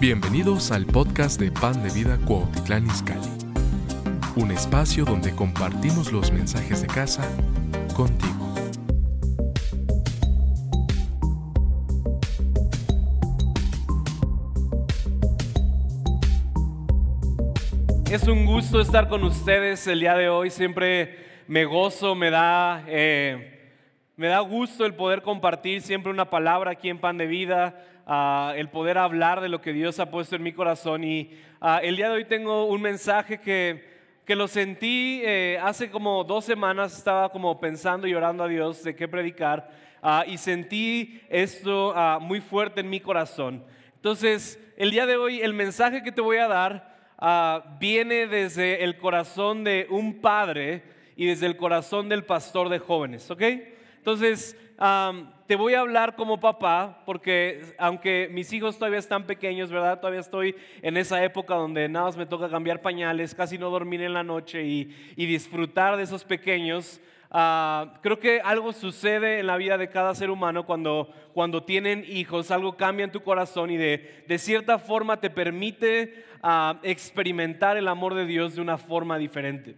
Bienvenidos al podcast de Pan de Vida Cuautitlán Izcalli, un espacio donde compartimos los mensajes de casa contigo. Es un gusto estar con ustedes el día de hoy. Siempre me gozo, me da, eh, me da gusto el poder compartir siempre una palabra aquí en Pan de Vida, ah, el poder hablar de lo que Dios ha puesto en mi corazón. Y ah, el día de hoy tengo un mensaje que, que lo sentí eh, hace como dos semanas, estaba como pensando y orando a Dios de qué predicar. ah, y sentí esto muy fuerte en mi corazón. Entonces, el día de hoy el mensaje que te voy a dar viene desde el corazón de un padre y desde el corazón del pastor de jóvenes, ¿ok? Entonces, am, te voy a hablar como papá, porque aunque mis hijos todavía están pequeños, ¿verdad? Todavía estoy en esa época donde nada más me toca cambiar pañales, casi no dormir en la noche y, y disfrutar de esos pequeños. Ah, creo que algo sucede en la vida de cada ser humano cuando, cuando tienen hijos, algo cambia en tu corazón y de, de cierta forma te permite ah, experimentar el amor de Dios de una forma diferente.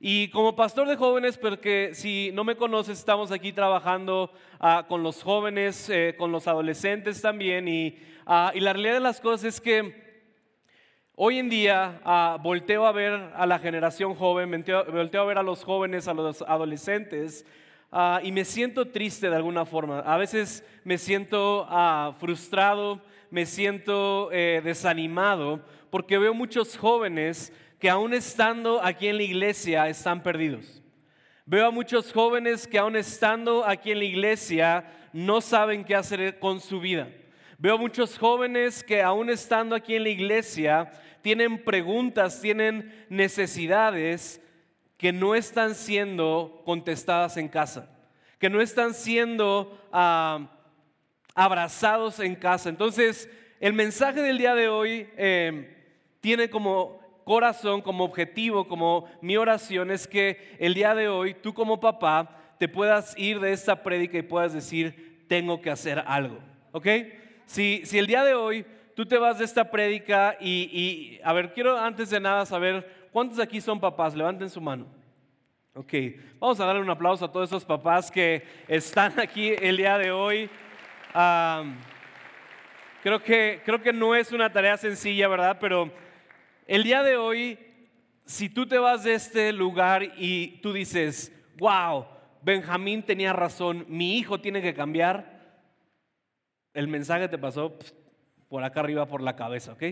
Y como pastor de jóvenes, porque si no me conoces, estamos aquí trabajando ah, con los jóvenes, eh, con los adolescentes también. Y, ah, y la realidad de las cosas es que Hoy en día ah, volteo a ver a la generación joven, volteo, a ver a los jóvenes, a los adolescentes y me siento triste de alguna forma. A veces me siento frustrado, me siento eh, desanimado porque veo muchos jóvenes que aún estando aquí en la iglesia están perdidos. Veo a muchos jóvenes que aún estando aquí en la iglesia no saben qué hacer con su vida. Veo muchos jóvenes que aún estando aquí en la iglesia tienen preguntas, tienen necesidades que no están siendo contestadas en casa, que no están siendo ah, abrazados en casa. Entonces, el mensaje del día de hoy eh, tiene como corazón, como objetivo, como mi oración es que el día de hoy tú como papá te puedas ir de esta prédica y puedas decir, tengo que hacer algo. ¿Ok? Si, si el día de hoy tú te vas de esta prédica y, y, a ver, quiero antes de nada saber, ¿cuántos aquí son papás? Levanten su mano. Ok, vamos a darle un aplauso a todos esos papás que están aquí el día de hoy. Um, creo, que, creo que no es una tarea sencilla, ¿verdad? Pero el día de hoy, si tú te vas de este lugar y tú dices, wow, Benjamín tenía razón, mi hijo tiene que cambiar, el mensaje te pasó por acá arriba por la cabeza, ¿ok?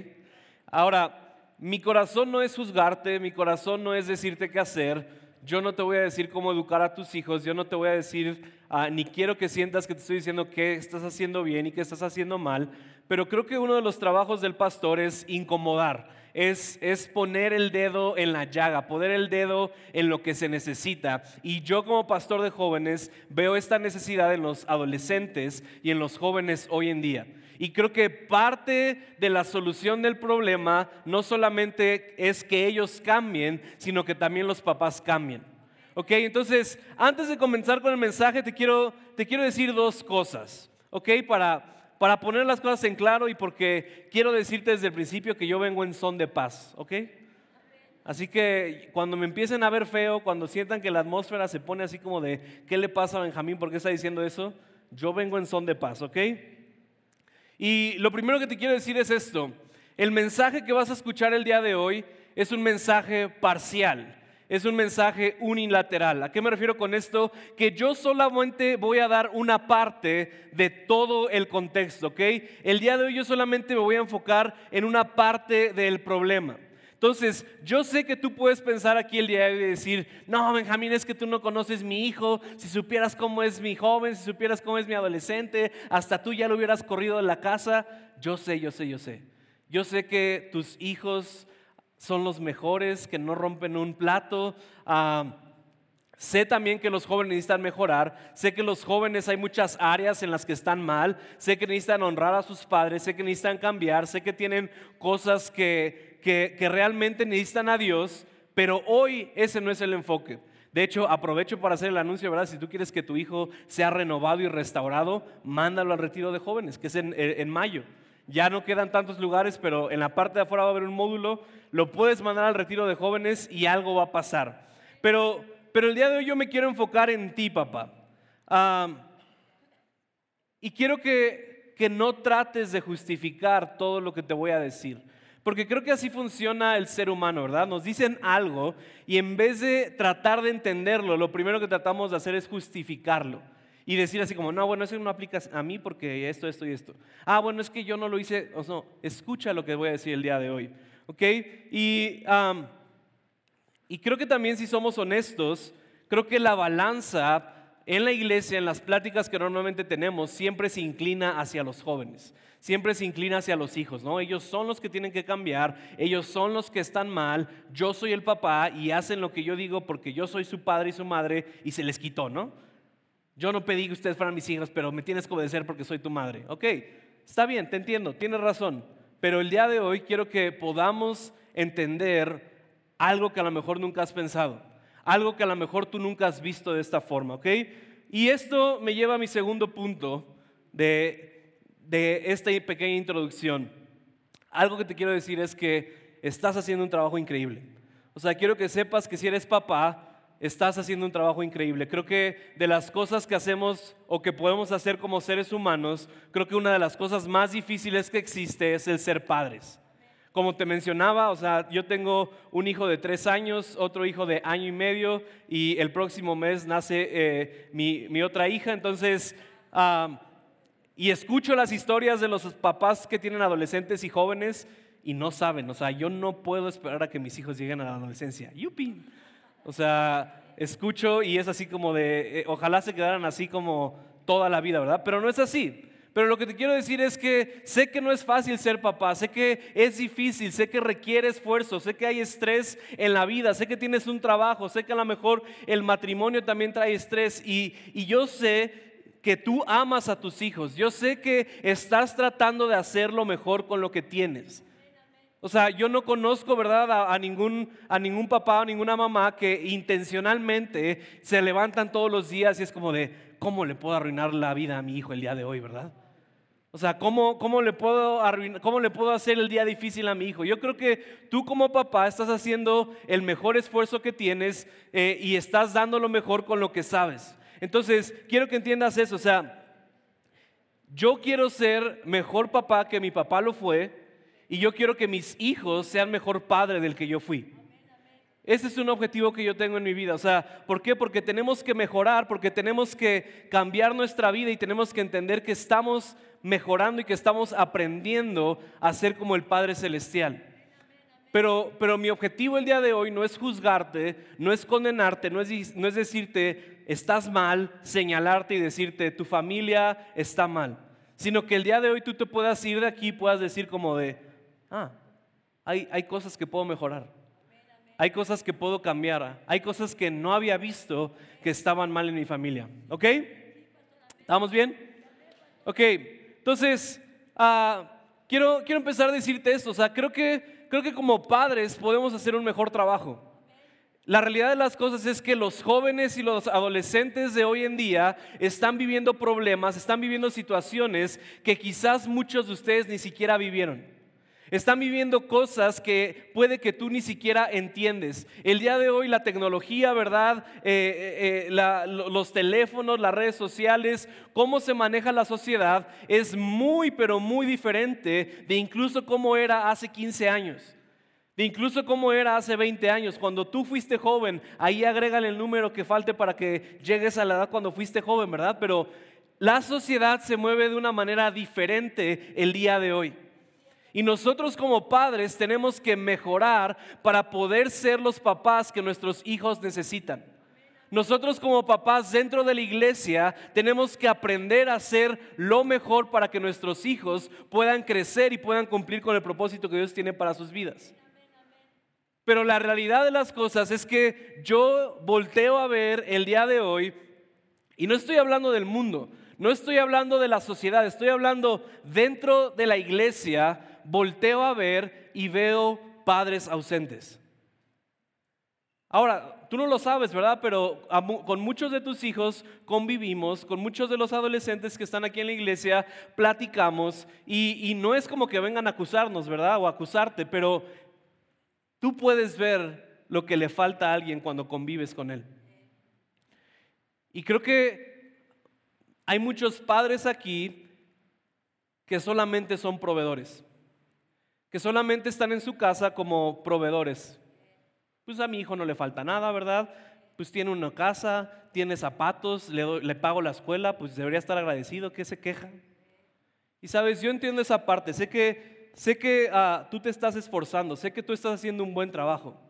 Ahora, mi corazón no es juzgarte, mi corazón no es decirte qué hacer, yo no te voy a decir cómo educar a tus hijos, yo no te voy a decir, ah, ni quiero que sientas que te estoy diciendo qué estás haciendo bien y qué estás haciendo mal, pero creo que uno de los trabajos del pastor es incomodar, es, es poner el dedo en la llaga, poner el dedo en lo que se necesita. Y yo como pastor de jóvenes veo esta necesidad en los adolescentes y en los jóvenes hoy en día. Y creo que parte de la solución del problema no solamente es que ellos cambien, sino que también los papás cambien. Ok, entonces, antes de comenzar con el mensaje, te quiero, te quiero decir dos cosas. Ok, para, para poner las cosas en claro y porque quiero decirte desde el principio que yo vengo en son de paz. Ok. Así que cuando me empiecen a ver feo, cuando sientan que la atmósfera se pone así como de, ¿qué le pasa a Benjamín? ¿Por qué está diciendo eso? Yo vengo en son de paz, ¿ok? Y lo primero que te quiero decir es esto. El mensaje que vas a escuchar el día de hoy es un mensaje parcial, es un mensaje unilateral. ¿A qué me refiero con esto? Que yo solamente voy a dar una parte de todo el contexto, ¿ok? El día de hoy yo solamente me voy a enfocar en una parte del problema. Entonces, yo sé que tú puedes pensar aquí el día de hoy y decir, no, Benjamín, es que tú no conoces mi hijo, si supieras cómo es mi joven, si supieras cómo es mi adolescente, hasta tú ya lo hubieras corrido de la casa. Yo sé, yo sé, yo sé. Yo sé que tus hijos son los mejores, que no rompen un plato. Ah, Sé también que los jóvenes necesitan mejorar, sé que los jóvenes hay muchas áreas en las que están mal, sé que necesitan honrar a sus padres, sé que necesitan cambiar, sé que tienen cosas que, que, que realmente necesitan a Dios, pero hoy ese no es el enfoque. De hecho, aprovecho para hacer el anuncio, ¿verdad? Si tú quieres que tu hijo sea renovado y restaurado, mándalo al retiro de jóvenes, que es en, en mayo. Ya no quedan tantos lugares, pero en la parte de afuera va a haber un módulo. Lo puedes mandar al retiro de jóvenes y algo va a pasar. Pero, pero el día de hoy yo me quiero enfocar en ti, papá. y quiero que, que no trates de justificar todo lo que te voy a decir. Porque creo que así funciona el ser humano, ¿verdad? Nos dicen algo y en vez de tratar de entenderlo, lo primero que tratamos de hacer es justificarlo. Y decir así como, no, bueno, eso no aplica a mí porque esto, esto y esto. Ah, bueno, es que yo no lo hice. O no, escucha lo que voy a decir el día de hoy. ¿Ok? Y, y creo que también si somos honestos, creo que la balanza en la iglesia, en las pláticas que normalmente tenemos, siempre se inclina hacia los jóvenes, siempre se inclina hacia los hijos, ¿no? Ellos son los que tienen que cambiar, ellos son los que están mal, yo soy el papá y hacen lo que yo digo porque yo soy su padre y su madre y se les quitó, ¿no? Yo no pedí que ustedes fueran mis hijos, pero me tienes que obedecer porque soy tu madre. Ok, está bien, te entiendo, tienes razón, pero el día de hoy quiero que podamos entender algo que a lo mejor nunca has pensado algo que a lo mejor tú nunca has visto de esta forma, ¿ok? Y esto me lleva a mi segundo punto de, de esta pequeña introducción. Algo que te quiero decir es que estás haciendo un trabajo increíble. O sea, quiero que sepas que si eres papá, estás haciendo un trabajo increíble. Creo que de las cosas que hacemos o que podemos hacer como seres humanos, creo que una de las cosas más difíciles que existe es el ser padres. Como te mencionaba, o sea, yo tengo un hijo de tres años, otro hijo de año y medio y el próximo mes nace eh, mi, otra hija. Entonces, y escucho las historias de los papás que tienen adolescentes y jóvenes y no saben, o sea, yo no puedo esperar a que mis hijos lleguen a la adolescencia. ¡Yupi! O sea, escucho y es así como de, eh, ojalá se quedaran así como toda la vida, ¿verdad? Pero no es así. Pero lo que te quiero decir es que sé que no es fácil ser papá, sé que es difícil, sé que requiere esfuerzo, sé que hay estrés en la vida, sé que tienes un trabajo, sé que a lo mejor el matrimonio también trae estrés y, yo sé que tú amas a tus hijos, yo sé que estás tratando de hacer lo mejor con lo que tienes. O sea, yo no conozco, ¿verdad?, a, ningún, a ningún papá o ninguna mamá que intencionalmente se levantan todos los días y es como de, ¿cómo le puedo arruinar la vida a mi hijo el día de hoy, ¿verdad? O sea, ¿cómo, cómo, le puedo ¿cómo le puedo hacer el día difícil a mi hijo? Yo creo que tú como papá estás haciendo el mejor esfuerzo que tienes eh, y estás dando lo mejor con lo que sabes. Entonces, quiero que entiendas eso. O sea, yo quiero ser mejor papá que mi papá lo fue y yo quiero que mis hijos sean mejor padre del que yo fui. Ese es un objetivo que yo tengo en mi vida. O sea, ¿por qué? Porque tenemos que mejorar, porque tenemos que cambiar nuestra vida y tenemos que entender que estamos mejorando y que estamos aprendiendo a ser como el Padre Celestial. Pero, pero mi objetivo el día de hoy no es juzgarte, no es condenarte, no es, no es decirte estás mal, señalarte y decirte tu familia está mal, sino que el día de hoy tú te puedas ir de aquí y puedas decir como de, ah, hay, cosas que puedo mejorar hay cosas que puedo cambiar, hay cosas que no había visto que estaban mal en mi familia. ¿Ok? ¿Estamos bien? Ok, entonces, ah, quiero, quiero empezar a decirte esto, o sea, creo que, creo que como padres podemos hacer un mejor trabajo. La realidad de las cosas es que los jóvenes y los adolescentes de hoy en día están viviendo problemas, están viviendo situaciones que quizás muchos de ustedes ni siquiera vivieron. Están viviendo cosas que puede que tú ni siquiera entiendes. El día de hoy la tecnología, ¿verdad? Eh, eh, eh, los teléfonos, las redes sociales, cómo se maneja la sociedad es muy, pero muy diferente de incluso cómo era hace 15 años. De incluso cómo era hace 20 años. Cuando tú fuiste joven, ahí agrégale el número que falte para que llegues a la edad cuando fuiste joven, ¿verdad? Pero la sociedad se mueve de una manera diferente el día de hoy. Y nosotros como padres tenemos que mejorar para poder ser los papás que nuestros hijos necesitan. Nosotros como papás dentro de la iglesia tenemos que aprender a hacer lo mejor para que nuestros hijos puedan crecer y puedan cumplir con el propósito que Dios tiene para sus vidas. Pero la realidad de las cosas es que yo volteo a ver el día de hoy y no estoy hablando del mundo, no estoy hablando de la sociedad, estoy hablando dentro de la iglesia volteo a ver y veo padres ausentes. Ahora, tú no lo sabes, ¿verdad? Pero con muchos de tus hijos convivimos, con muchos de los adolescentes que están aquí en la iglesia platicamos y, no es como que vengan a acusarnos, ¿verdad? O acusarte, pero tú puedes ver lo que le falta a alguien cuando convives con él. Y creo que hay muchos padres aquí que solamente son proveedores, que solamente están en su casa como proveedores pues a mi hijo no le falta nada, ¿verdad? Pues tiene una casa, tiene zapatos, le, pago la escuela, pues debería estar agradecido, ¿qué se queja? Y sabes, yo entiendo esa parte, sé que, sé que ah, tú te estás esforzando, sé que tú estás haciendo un buen trabajo,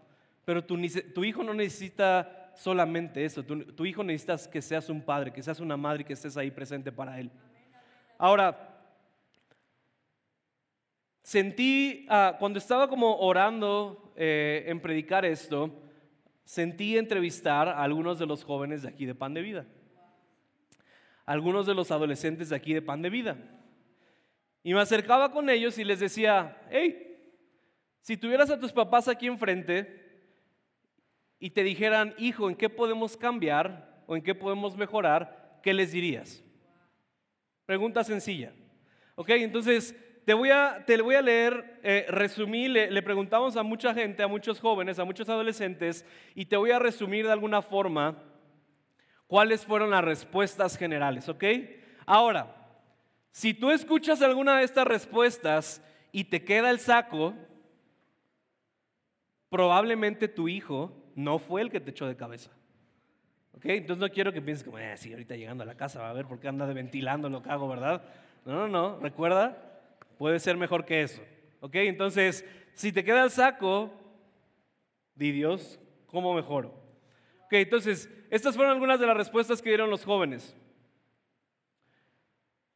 pero tu, tu hijo no necesita solamente eso, tu, tu hijo necesita que seas un padre, que seas una madre y que estés ahí presente para él. Ahora, Sentí, ah, cuando estaba como orando eh, en predicar esto, sentí entrevistar a algunos de los jóvenes de aquí de Pan de Vida, algunos de los adolescentes de aquí de Pan de Vida. Y me acercaba con ellos y les decía, hey, si tuvieras a tus papás aquí enfrente y te dijeran, hijo, ¿en qué podemos cambiar o en qué podemos mejorar? ¿Qué les dirías? Pregunta sencilla. Ok, entonces te voy a, te voy a leer, eh, resumí, le, preguntamos a mucha gente, a muchos jóvenes, a muchos adolescentes, y te voy a resumir de alguna forma cuáles fueron las respuestas generales, ¿ok? Ahora, si tú escuchas alguna de estas respuestas y te queda el saco, probablemente tu hijo no fue el que te echó de cabeza. ¿Ok? Entonces no quiero que pienses como, eh, sí, ahorita llegando a la casa va a ver por qué anda de ventilando lo que hago, ¿verdad? No, no, no. Recuerda, puede ser mejor que eso. ¿Ok? Entonces, si te queda el saco, di Dios, ¿cómo mejoro? Ok, entonces, estas fueron algunas de las respuestas que dieron los jóvenes.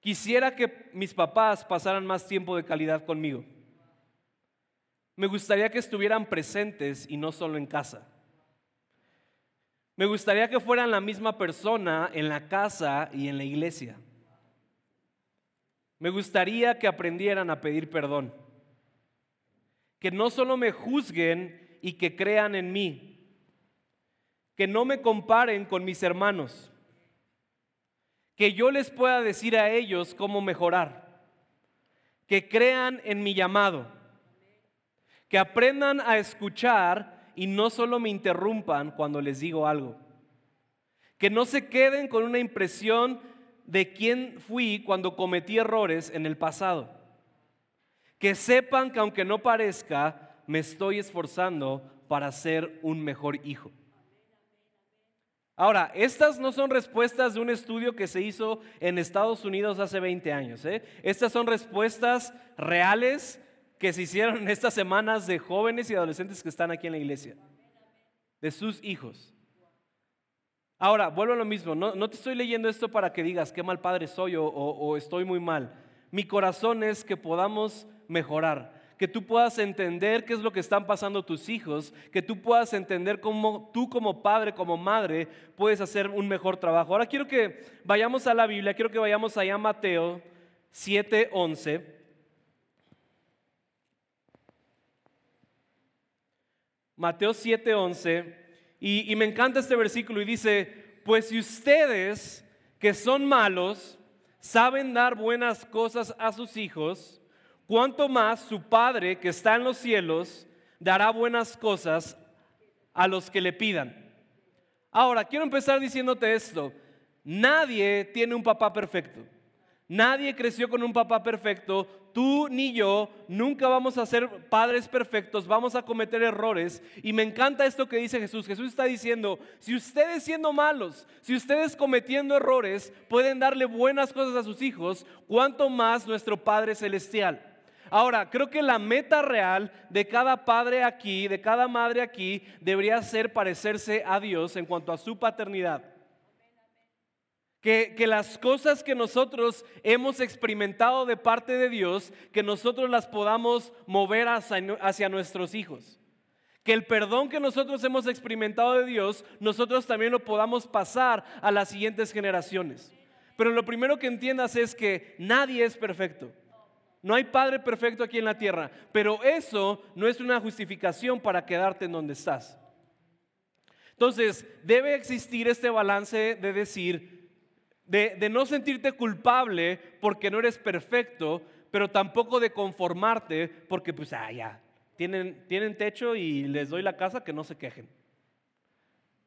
Quisiera que mis papás pasaran más tiempo de calidad conmigo. Me gustaría que estuvieran presentes y no solo en casa. Me gustaría que fueran la misma persona en la casa y en la iglesia. Me gustaría que aprendieran a pedir perdón. Que no solo me juzguen y que crean en mí. Que no me comparen con mis hermanos. Que yo les pueda decir a ellos cómo mejorar. Que crean en mi llamado. Que aprendan a escuchar y no solo me interrumpan cuando les digo algo. Que no se queden con una impresión de quién fui cuando cometí errores en el pasado. Que sepan que aunque no parezca, me estoy esforzando para ser un mejor hijo. Ahora, estas no son respuestas de un estudio que se hizo en Estados Unidos hace 20 años. ¿eh? Estas son respuestas reales que se hicieron estas semanas de jóvenes y adolescentes que están aquí en la iglesia, de sus hijos. Ahora, vuelvo a lo mismo, no, te estoy leyendo esto para que digas qué mal padre soy o, o estoy muy mal. Mi corazón es que podamos mejorar, que tú puedas entender qué es lo que están pasando tus hijos, que tú puedas entender cómo tú como padre, como madre, puedes hacer un mejor trabajo. Ahora quiero que vayamos a la Biblia, quiero que vayamos allá a Mateo 7:11. Mateo 7:11. Y, me encanta este versículo y dice, pues si ustedes que son malos saben dar buenas cosas a sus hijos, cuánto más su Padre que está en los cielos dará buenas cosas a los que le pidan. Ahora, quiero empezar diciéndote esto. Nadie tiene un papá perfecto. Nadie creció con un papá perfecto. Tú ni yo nunca vamos a ser padres perfectos. Vamos a cometer errores. Y me encanta esto que dice Jesús. Jesús está diciendo, si ustedes siendo malos, si ustedes cometiendo errores pueden darle buenas cosas a sus hijos, ¿cuánto más nuestro Padre Celestial? Ahora, creo que la meta real de cada padre aquí, de cada madre aquí, debería ser parecerse a Dios en cuanto a su paternidad. Que, las cosas que nosotros hemos experimentado de parte de Dios, que nosotros las podamos mover hacia, hacia nuestros hijos. Que el perdón que nosotros hemos experimentado de Dios, nosotros también lo podamos pasar a las siguientes generaciones. Pero lo primero que entiendas es que nadie es perfecto. No hay padre perfecto aquí en la tierra, pero eso no es una justificación para quedarte en donde estás. Entonces, debe existir este balance de decir, de, no sentirte culpable porque no eres perfecto, pero tampoco de conformarte porque pues, ah, ya, tienen, tienen techo y les doy la casa, que no se quejen.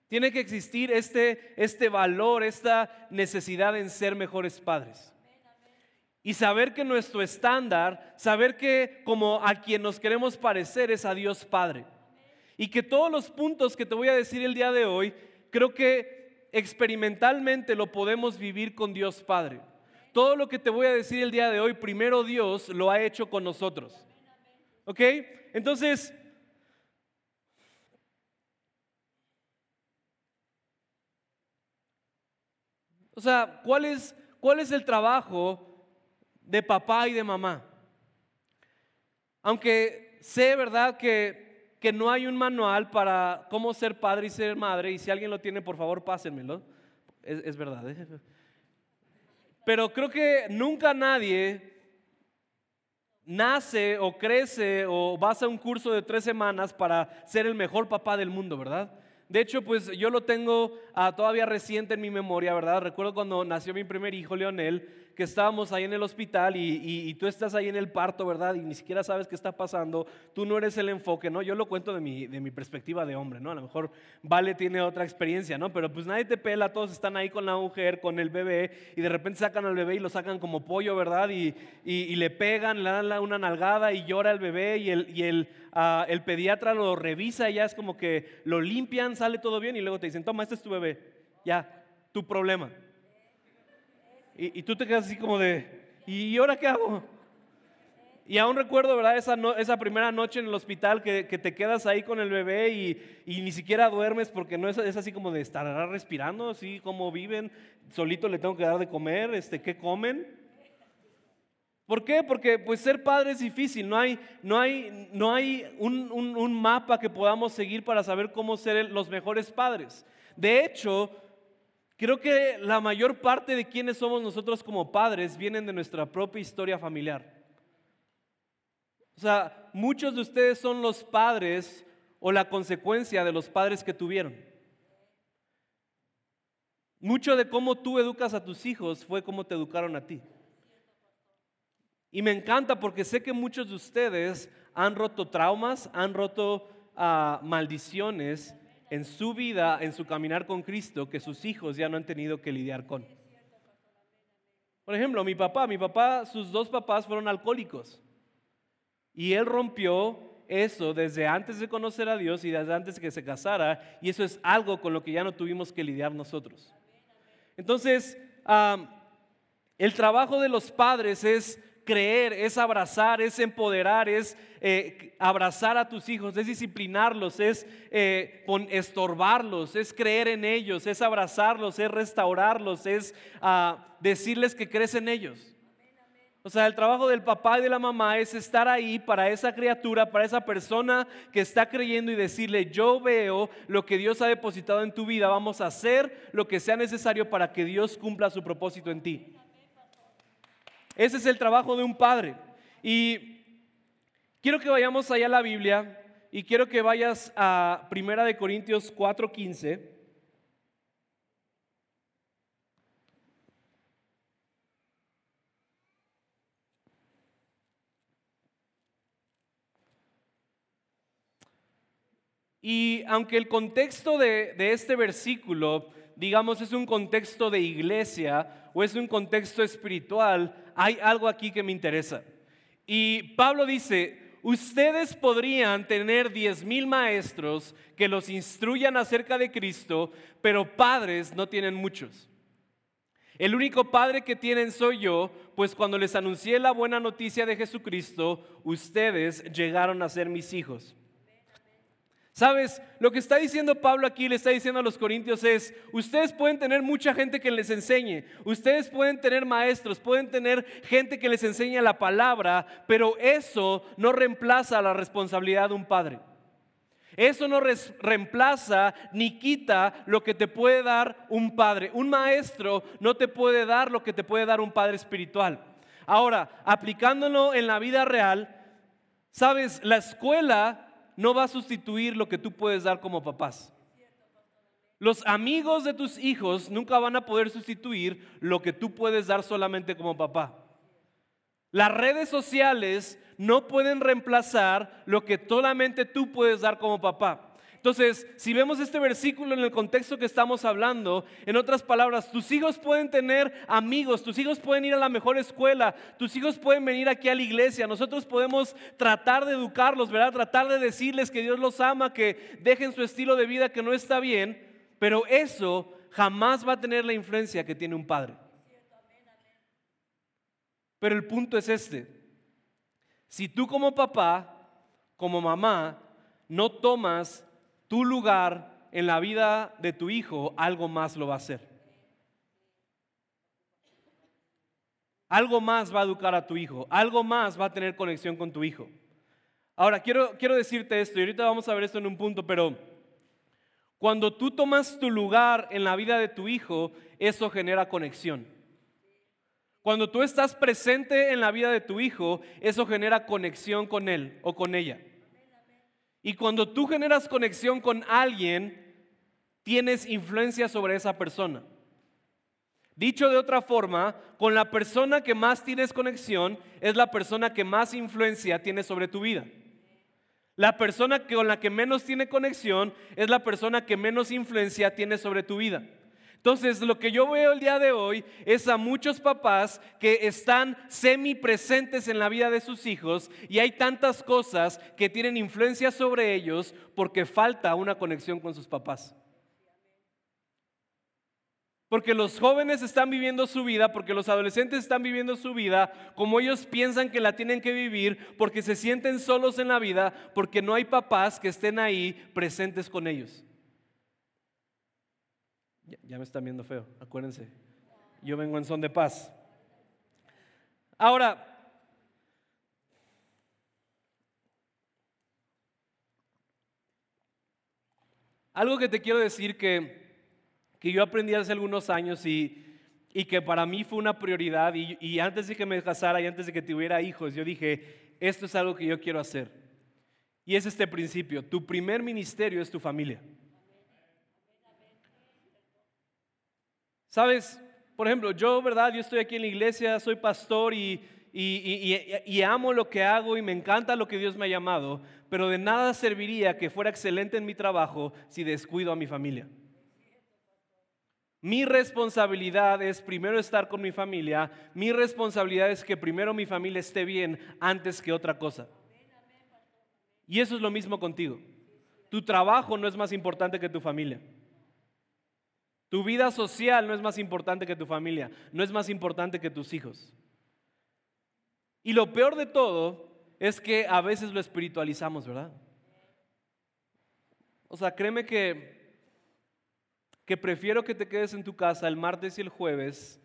Tiene que existir este, este valor, esta necesidad en ser mejores padres. Y saber que nuestro estándar, saber que como a quien nos queremos parecer es a Dios Padre. Y que todos los puntos que te voy a decir el día de hoy, creo que experimentalmente lo podemos vivir con Dios Padre. Todo lo que te voy a decir el día de hoy, primero Dios lo ha hecho con nosotros. ¿Ok? Entonces, o sea, ¿cuál es, cuál es el trabajo de papá y de mamá. Aunque sé, ¿verdad?, que, que no hay un manual para cómo ser padre y ser madre, y si alguien lo tiene, por favor, pásenmelo. Es, es verdad. ¿eh? Pero creo que nunca nadie nace o crece o vas a un curso de tres semanas para ser el mejor papá del mundo, ¿verdad? De hecho, pues yo lo tengo ah, todavía reciente en mi memoria, ¿verdad? Recuerdo cuando nació mi primer hijo, Leonel, que estábamos ahí en el hospital y, tú estás ahí en el parto, ¿verdad? Y ni siquiera sabes qué está pasando, tú no eres el enfoque, ¿no? Yo lo cuento de mi, de mi perspectiva de hombre, ¿no? A lo mejor Vale tiene otra experiencia, ¿no? Pero pues nadie te pela, todos están ahí con la mujer, con el bebé, y de repente sacan al bebé y lo sacan como pollo, ¿verdad? Y, y le pegan, le dan una nalgada y llora el bebé y el, y el, ah, el pediatra lo revisa y ya es como que lo limpian, sale todo bien y luego te dicen, toma, este es tu bebé, ya, tu problema. Y, tú te quedas así como de, ¿y ahora qué hago? Y aún recuerdo, ¿verdad? Esa, esa primera noche en el hospital que, te quedas ahí con el bebé y, ni siquiera duermes porque no es, es, así como de estar respirando, así como viven, solito le tengo que dar de comer, este, ¿qué comen? ¿Por qué? Porque pues ser padre es difícil, no hay, no hay, no hay un, un mapa que podamos seguir para saber cómo ser los mejores padres. De hecho, Creo que la mayor parte de quienes somos nosotros como padres vienen de nuestra propia historia familiar. O sea, muchos de ustedes son los padres o la consecuencia de los padres que tuvieron. Mucho de cómo tú educas a tus hijos fue cómo te educaron a ti. Y me encanta porque sé que muchos de ustedes han roto traumas, han roto ah, maldiciones en su vida, en su caminar con Cristo, que sus hijos ya no han tenido que lidiar con. Por ejemplo, mi papá, mi papá, sus dos papás fueron alcohólicos. Y él rompió eso desde antes de conocer a Dios y desde antes de que se casara. Y eso es algo con lo que ya no tuvimos que lidiar nosotros. Entonces, el trabajo de los padres es creer, es abrazar, es empoderar, es eh, abrazar a tus hijos, es disciplinarlos, es eh, estorbarlos, es creer en ellos, es abrazarlos, es restaurarlos, es ah, decirles que crees en ellos. O sea, el trabajo del papá y de la mamá es estar ahí para esa criatura, para esa persona que está creyendo y decirle, yo veo lo que Dios ha depositado en tu vida, vamos a hacer lo que sea necesario para que Dios cumpla su propósito en ti. Ese es el trabajo de un padre. Y quiero que vayamos allá a la Biblia y quiero que vayas a Primera de Corintios 4:15. Y aunque el contexto de, de este versículo digamos, es un contexto de iglesia o es un contexto espiritual, hay algo aquí que me interesa. Y Pablo dice, ustedes podrían tener diez mil maestros que los instruyan acerca de Cristo, pero padres no tienen muchos. El único padre que tienen soy yo, pues cuando les anuncié la buena noticia de Jesucristo, ustedes llegaron a ser mis hijos. Sabes, lo que está diciendo Pablo aquí, le está diciendo a los corintios es, ustedes pueden tener mucha gente que les enseñe, ustedes pueden tener maestros, pueden tener gente que les enseñe la palabra, pero eso no reemplaza la responsabilidad de un padre. Eso no reemplaza ni quita lo que te puede dar un padre. Un maestro no te puede dar lo que te puede dar un padre espiritual. Ahora, aplicándolo en la vida real, sabes, la escuela no va a sustituir lo que tú puedes dar como papás. Los amigos de tus hijos nunca van a poder sustituir lo que tú puedes dar solamente como papá. Las redes sociales no pueden reemplazar lo que solamente tú puedes dar como papá. Entonces, si vemos este versículo en el contexto que estamos hablando, en otras palabras, tus hijos pueden tener amigos, tus hijos pueden ir a la mejor escuela, tus hijos pueden venir aquí a la iglesia, nosotros podemos tratar de educarlos, ¿verdad? Tratar de decirles que Dios los ama, que dejen su estilo de vida que no está bien, pero eso jamás va a tener la influencia que tiene un padre. Pero el punto es este. Si tú como papá, como mamá, no tomas tu lugar en la vida de tu hijo, algo más lo va a hacer. Algo más va a educar a tu hijo, algo más va a tener conexión con tu hijo. Ahora, quiero, quiero decirte esto, y ahorita vamos a ver esto en un punto, pero cuando tú tomas tu lugar en la vida de tu hijo, eso genera conexión. Cuando tú estás presente en la vida de tu hijo, eso genera conexión con él o con ella. Y cuando tú generas conexión con alguien, tienes influencia sobre esa persona. Dicho de otra forma, con la persona que más tienes conexión es la persona que más influencia tiene sobre tu vida. La persona con la que menos tiene conexión es la persona que menos influencia tiene sobre tu vida. Entonces, lo que yo veo el día de hoy es a muchos papás que están semi presentes en la vida de sus hijos y hay tantas cosas que tienen influencia sobre ellos porque falta una conexión con sus papás. Porque los jóvenes están viviendo su vida, porque los adolescentes están viviendo su vida como ellos piensan que la tienen que vivir, porque se sienten solos en la vida, porque no hay papás que estén ahí presentes con ellos. Ya, me están viendo feo, acuérdense. Yo vengo en son de paz. Ahora, algo que te quiero decir que, que yo aprendí hace algunos años y, y que para mí fue una prioridad y, y, antes de que me casara y antes de que tuviera hijos, yo dije, esto es algo que yo quiero hacer. Y es este principio, tu primer ministerio es tu familia. Sabes, por ejemplo, yo, ¿verdad? Yo estoy aquí en la iglesia, soy pastor y, y, amo lo que hago y me encanta lo que Dios me ha llamado, pero de nada serviría que fuera excelente en mi trabajo si descuido a mi familia. Mi responsabilidad es primero estar con mi familia, mi responsabilidad es que primero mi familia esté bien antes que otra cosa. Y eso es lo mismo contigo. Tu trabajo no es más importante que tu familia. Tu vida social no es más importante que tu familia, no es más importante que tus hijos. Y lo peor de todo es que a veces lo espiritualizamos, ¿verdad? O sea, créeme que, que prefiero que te quedes en tu casa el martes y el jueves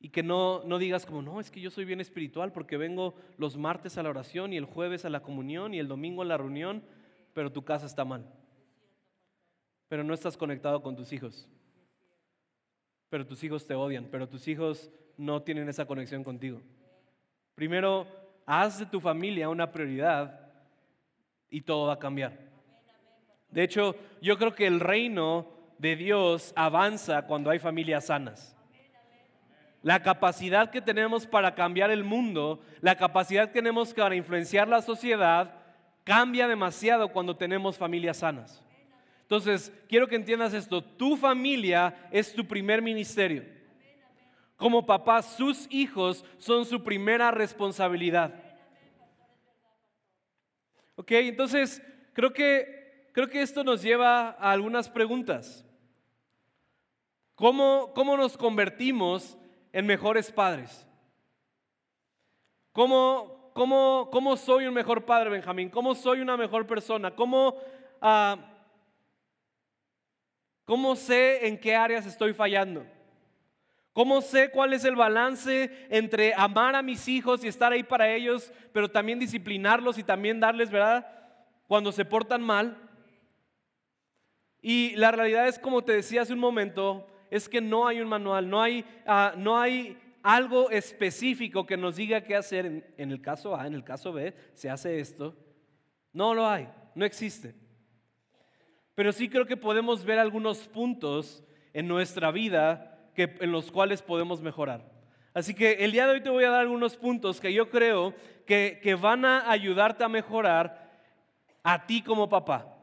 y que no, no digas como, no, es que yo soy bien espiritual porque vengo los martes a la oración y el jueves a la comunión y el domingo a la reunión, pero tu casa está mal pero no estás conectado con tus hijos. Pero tus hijos te odian, pero tus hijos no tienen esa conexión contigo. Primero, haz de tu familia una prioridad y todo va a cambiar. De hecho, yo creo que el reino de Dios avanza cuando hay familias sanas. La capacidad que tenemos para cambiar el mundo, la capacidad que tenemos para influenciar la sociedad, cambia demasiado cuando tenemos familias sanas. Entonces, quiero que entiendas esto. Tu familia es tu primer ministerio. Como papá, sus hijos son su primera responsabilidad. Ok, entonces creo que, creo que esto nos lleva a algunas preguntas. ¿Cómo, cómo nos convertimos en mejores padres? ¿Cómo, cómo, cómo soy un mejor padre, Benjamín? ¿Cómo soy una mejor persona? ¿Cómo... Uh, ¿Cómo sé en qué áreas estoy fallando? ¿Cómo sé cuál es el balance entre amar a mis hijos y estar ahí para ellos, pero también disciplinarlos y también darles, ¿verdad? Cuando se portan mal. Y la realidad es, como te decía hace un momento, es que no hay un manual, no hay, ah, no hay algo específico que nos diga qué hacer. en el caso A, en el caso B, se hace esto. No lo hay, no existe. Pero sí creo que podemos ver algunos puntos en nuestra vida que, en los cuales podemos mejorar. Así que el día de hoy te voy a dar algunos puntos que yo creo que, que van a ayudarte a mejorar a ti como papá,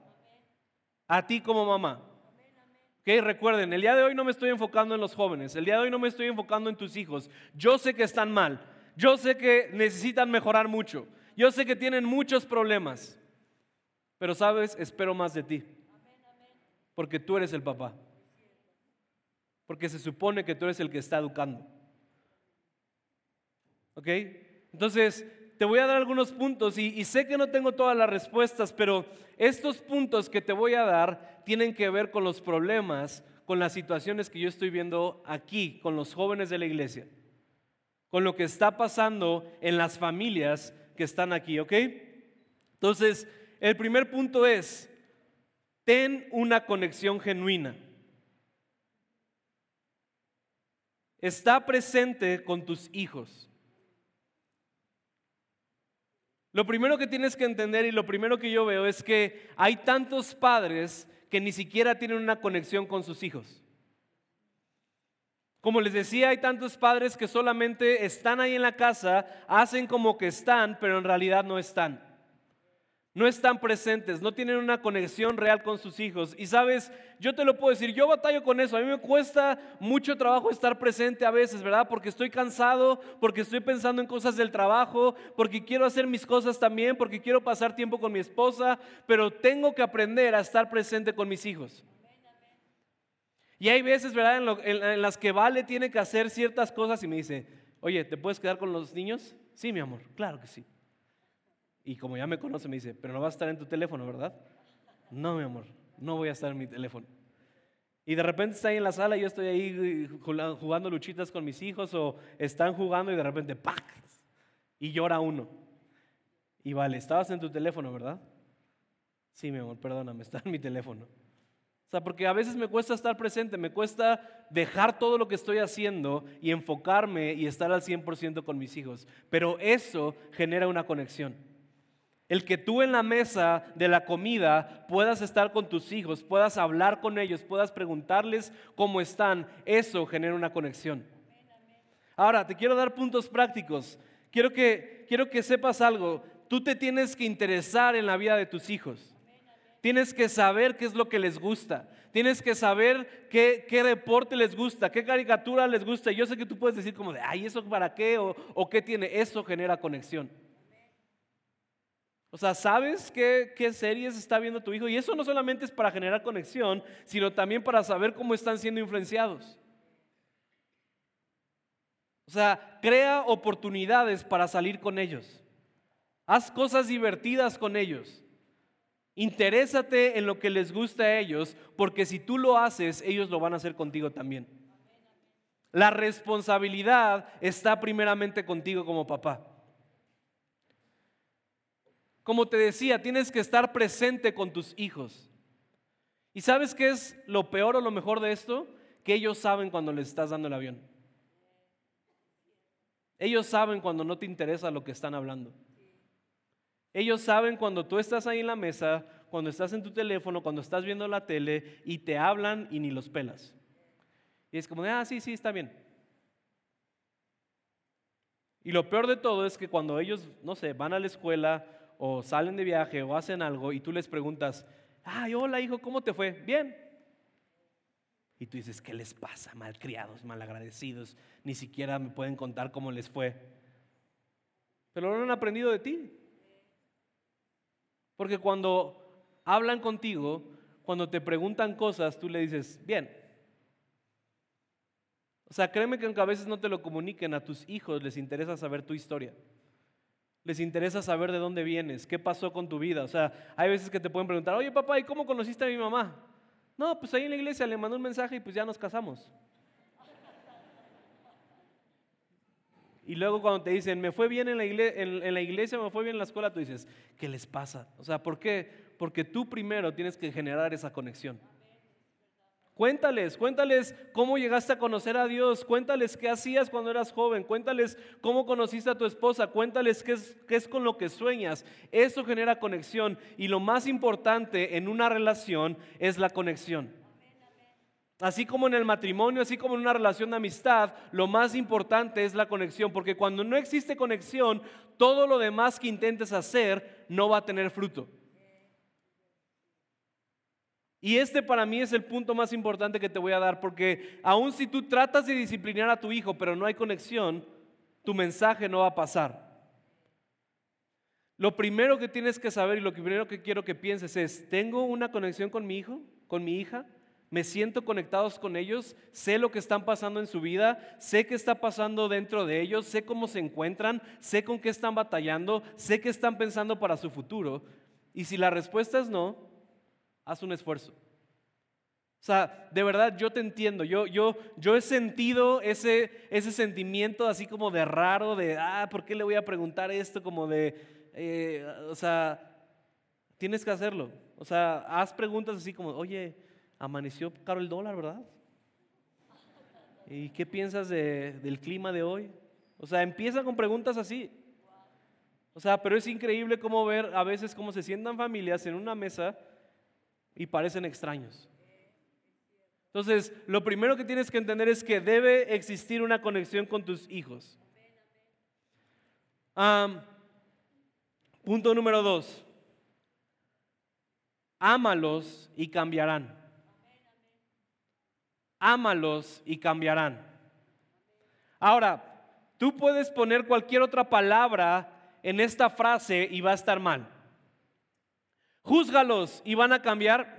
a ti como mamá. Okay, recuerden, el día de hoy no me estoy enfocando en los jóvenes, el día de hoy no me estoy enfocando en tus hijos. Yo sé que están mal, yo sé que necesitan mejorar mucho, yo sé que tienen muchos problemas, pero sabes, espero más de ti, porque tú eres el papá, porque se supone que tú eres el que está educando. ¿Ok? Entonces, te voy a dar algunos puntos y, sé que no tengo todas las respuestas, pero estos puntos que te voy a dar tienen que ver con los problemas, con las situaciones que yo estoy viendo aquí, con los jóvenes de la iglesia, con lo que está pasando en las familias que están aquí, ¿ok? Entonces, el primer punto es, ten una conexión genuina. Está presente con tus hijos. Lo primero que tienes que entender y lo primero que yo veo es que hay tantos padres que ni siquiera tienen una conexión con sus hijos. Como les decía, hay tantos padres que solamente están ahí en la casa, hacen como que están, pero en realidad no están no están presentes, no tienen una conexión real con sus hijos. Y sabes, yo te lo puedo decir, yo batallo con eso, a mí me cuesta mucho trabajo estar presente a veces, ¿verdad? Porque estoy cansado, porque estoy pensando en cosas del trabajo, porque quiero hacer mis cosas también, porque quiero pasar tiempo con mi esposa, pero tengo que aprender a estar presente con mis hijos. Y hay veces, ¿verdad?, en, en las que Vale tiene que hacer ciertas cosas y me dice, oye, ¿te puedes quedar con los niños? Sí, mi amor, claro que sí. Y como ya me conoce, me dice, pero no vas a estar en tu teléfono, ¿verdad? No, mi amor, no voy a estar en mi teléfono. Y de repente está ahí en la sala yo estoy ahí jugando luchitas con mis hijos o están jugando y de repente ¡pac! Y llora uno. Y vale, estabas en tu teléfono, ¿verdad? Sí, mi amor, perdóname, está en mi teléfono. O sea, porque a veces me cuesta estar presente, me cuesta dejar todo lo que estoy haciendo y enfocarme y estar al 100% con mis hijos. Pero eso genera una conexión. El que tú en la mesa de la comida puedas estar con tus hijos, puedas hablar con ellos, puedas preguntarles cómo están, eso genera una conexión. Ahora, te quiero dar puntos prácticos. Quiero que, quiero que sepas algo. Tú te tienes que interesar en la vida de tus hijos. Tienes que saber qué es lo que les gusta. Tienes que saber qué, qué deporte les gusta, qué caricatura les gusta. Yo sé que tú puedes decir como de, ay, ¿eso para qué? O, o qué tiene. Eso genera conexión. O sea, ¿sabes qué, series está viendo tu hijo? Y eso no solamente es para generar conexión, sino también para saber cómo están siendo influenciados. O sea, crea oportunidades para salir con ellos. Haz cosas divertidas con ellos. Interésate en lo que les gusta a ellos, porque si tú lo haces, ellos lo van a hacer contigo también. La responsabilidad está primeramente contigo como papá. Como te decía, tienes que estar presente con tus hijos. ¿Y sabes qué es lo peor o lo mejor de esto? Que ellos saben cuando les estás dando el avión. Ellos saben cuando no te interesa lo que están hablando. Ellos saben cuando tú estás ahí en la mesa, cuando estás en tu teléfono, cuando estás viendo la tele y te hablan y ni los pelas. Y es como, ah, sí, sí, está bien. Y lo peor de todo es que cuando ellos, no sé, van a la escuela o salen de viaje o hacen algo y tú les preguntas, ay, hola hijo, ¿cómo te fue? Bien. Y tú dices, ¿qué les pasa? Malcriados, malagradecidos, ni siquiera me pueden contar cómo les fue. Pero lo han aprendido de ti. Porque cuando hablan contigo, cuando te preguntan cosas, tú le dices, bien. O sea, créeme que aunque a veces no te lo comuniquen, a tus hijos les interesa saber tu historia. Les interesa saber de dónde vienes, qué pasó con tu vida. O sea, hay veces que te pueden preguntar, oye papá, ¿y cómo conociste a mi mamá? No, pues ahí en la iglesia le mandó un mensaje y pues ya nos casamos. Y luego cuando te dicen, me fue bien en la, iglesia, en, la iglesia, me fue bien en la escuela, tú dices, ¿qué les pasa? O sea, ¿por qué? Porque tú primero tienes que generar esa conexión. Cuéntales, cuéntales cómo llegaste a conocer a Dios, cuéntales qué hacías cuando eras joven, cuéntales cómo conociste a tu esposa, cuéntales qué es, con lo que sueñas. Eso genera conexión y lo más importante en una relación es la conexión. Así como en el matrimonio, así como en una relación de amistad, lo más importante es la conexión, porque cuando no existe conexión, todo lo demás que intentes hacer no va a tener fruto. Y este para mí es el punto más importante que te voy a dar, porque aun si tú tratas de disciplinar a tu hijo, pero no hay conexión, tu mensaje no va a pasar. Lo primero que tienes que saber y lo primero que quiero que pienses es, ¿tengo una conexión con mi hijo, con mi hija? me siento conectados con ellos, sé lo que están pasando en su vida, sé qué está pasando dentro de ellos, sé cómo se encuentran, sé con qué están batallando, sé qué están pensando para su futuro. Y si la respuesta es no, haz un esfuerzo. O sea, de verdad yo te entiendo, yo, yo, yo he sentido ese, ese sentimiento así como de raro, de, ah, ¿por qué le voy a preguntar esto? Como de, eh, o sea, tienes que hacerlo. O sea, haz preguntas así como, oye, amaneció caro el dólar, ¿verdad? ¿Y qué piensas del clima de hoy? O sea, empieza con preguntas así. O sea, pero es increíble cómo ver a veces cómo se sientan familias en una mesa y parecen extraños. Entonces, lo primero que tienes que entender es que debe existir una conexión con tus hijos. punto número dos. Ámalos y cambiarán ámalos y cambiarán. Ahora, tú puedes poner cualquier otra palabra en esta frase y va a estar mal. Júzgalos y van a cambiar.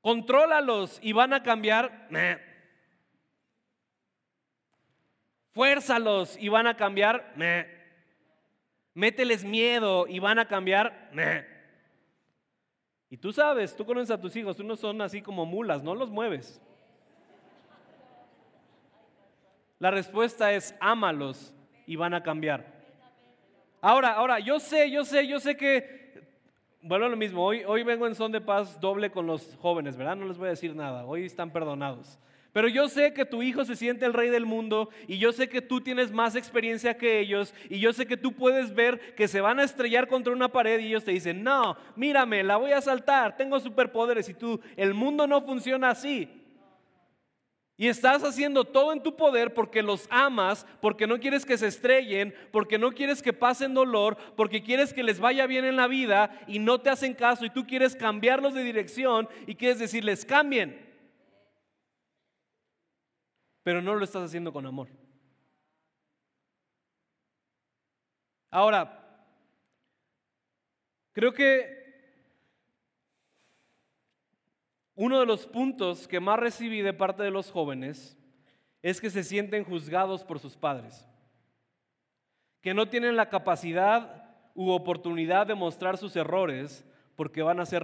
Contrólalos y van a cambiar. Fuérzalos y van a cambiar. Mételes miedo y van a cambiar. Y tú sabes, tú conoces a tus hijos, tú no son así como mulas, no los mueves. La respuesta es ámalos y van a cambiar. Ahora, ahora, yo sé, yo sé, yo sé que, bueno, lo mismo, hoy, hoy vengo en son de paz doble con los jóvenes, ¿verdad? No les voy a decir nada, hoy están perdonados. Pero yo sé que tu hijo se siente el rey del mundo y yo sé que tú tienes más experiencia que ellos y yo sé que tú puedes ver que se van a estrellar contra una pared y ellos te dicen, no, mírame, la voy a saltar, tengo superpoderes y tú, el mundo no funciona así. Y estás haciendo todo en tu poder porque los amas, porque no quieres que se estrellen, porque no quieres que pasen dolor, porque quieres que les vaya bien en la vida y no te hacen caso y tú quieres cambiarlos de dirección y quieres decirles cambien pero no lo estás haciendo con amor. Ahora, creo que uno de los puntos que más recibí de parte de los jóvenes es que se sienten juzgados por sus padres, que no tienen la capacidad u oportunidad de mostrar sus errores porque van a ser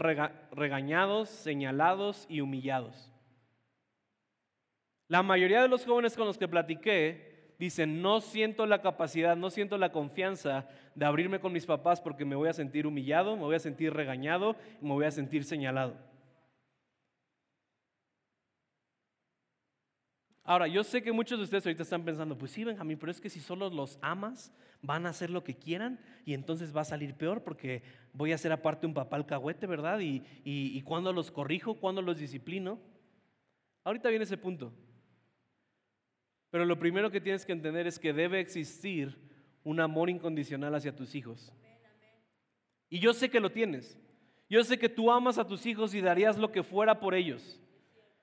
regañados, señalados y humillados. La mayoría de los jóvenes con los que platiqué dicen, no siento la capacidad, no siento la confianza de abrirme con mis papás porque me voy a sentir humillado, me voy a sentir regañado me voy a sentir señalado. Ahora, yo sé que muchos de ustedes ahorita están pensando, pues sí, Benjamín, pero es que si solo los amas, van a hacer lo que quieran y entonces va a salir peor porque voy a ser aparte un papá alcahuete, ¿verdad? Y, y, y cuando los corrijo, cuando los disciplino. Ahorita viene ese punto. Pero lo primero que tienes que entender es que debe existir un amor incondicional hacia tus hijos. Y yo sé que lo tienes. Yo sé que tú amas a tus hijos y darías lo que fuera por ellos.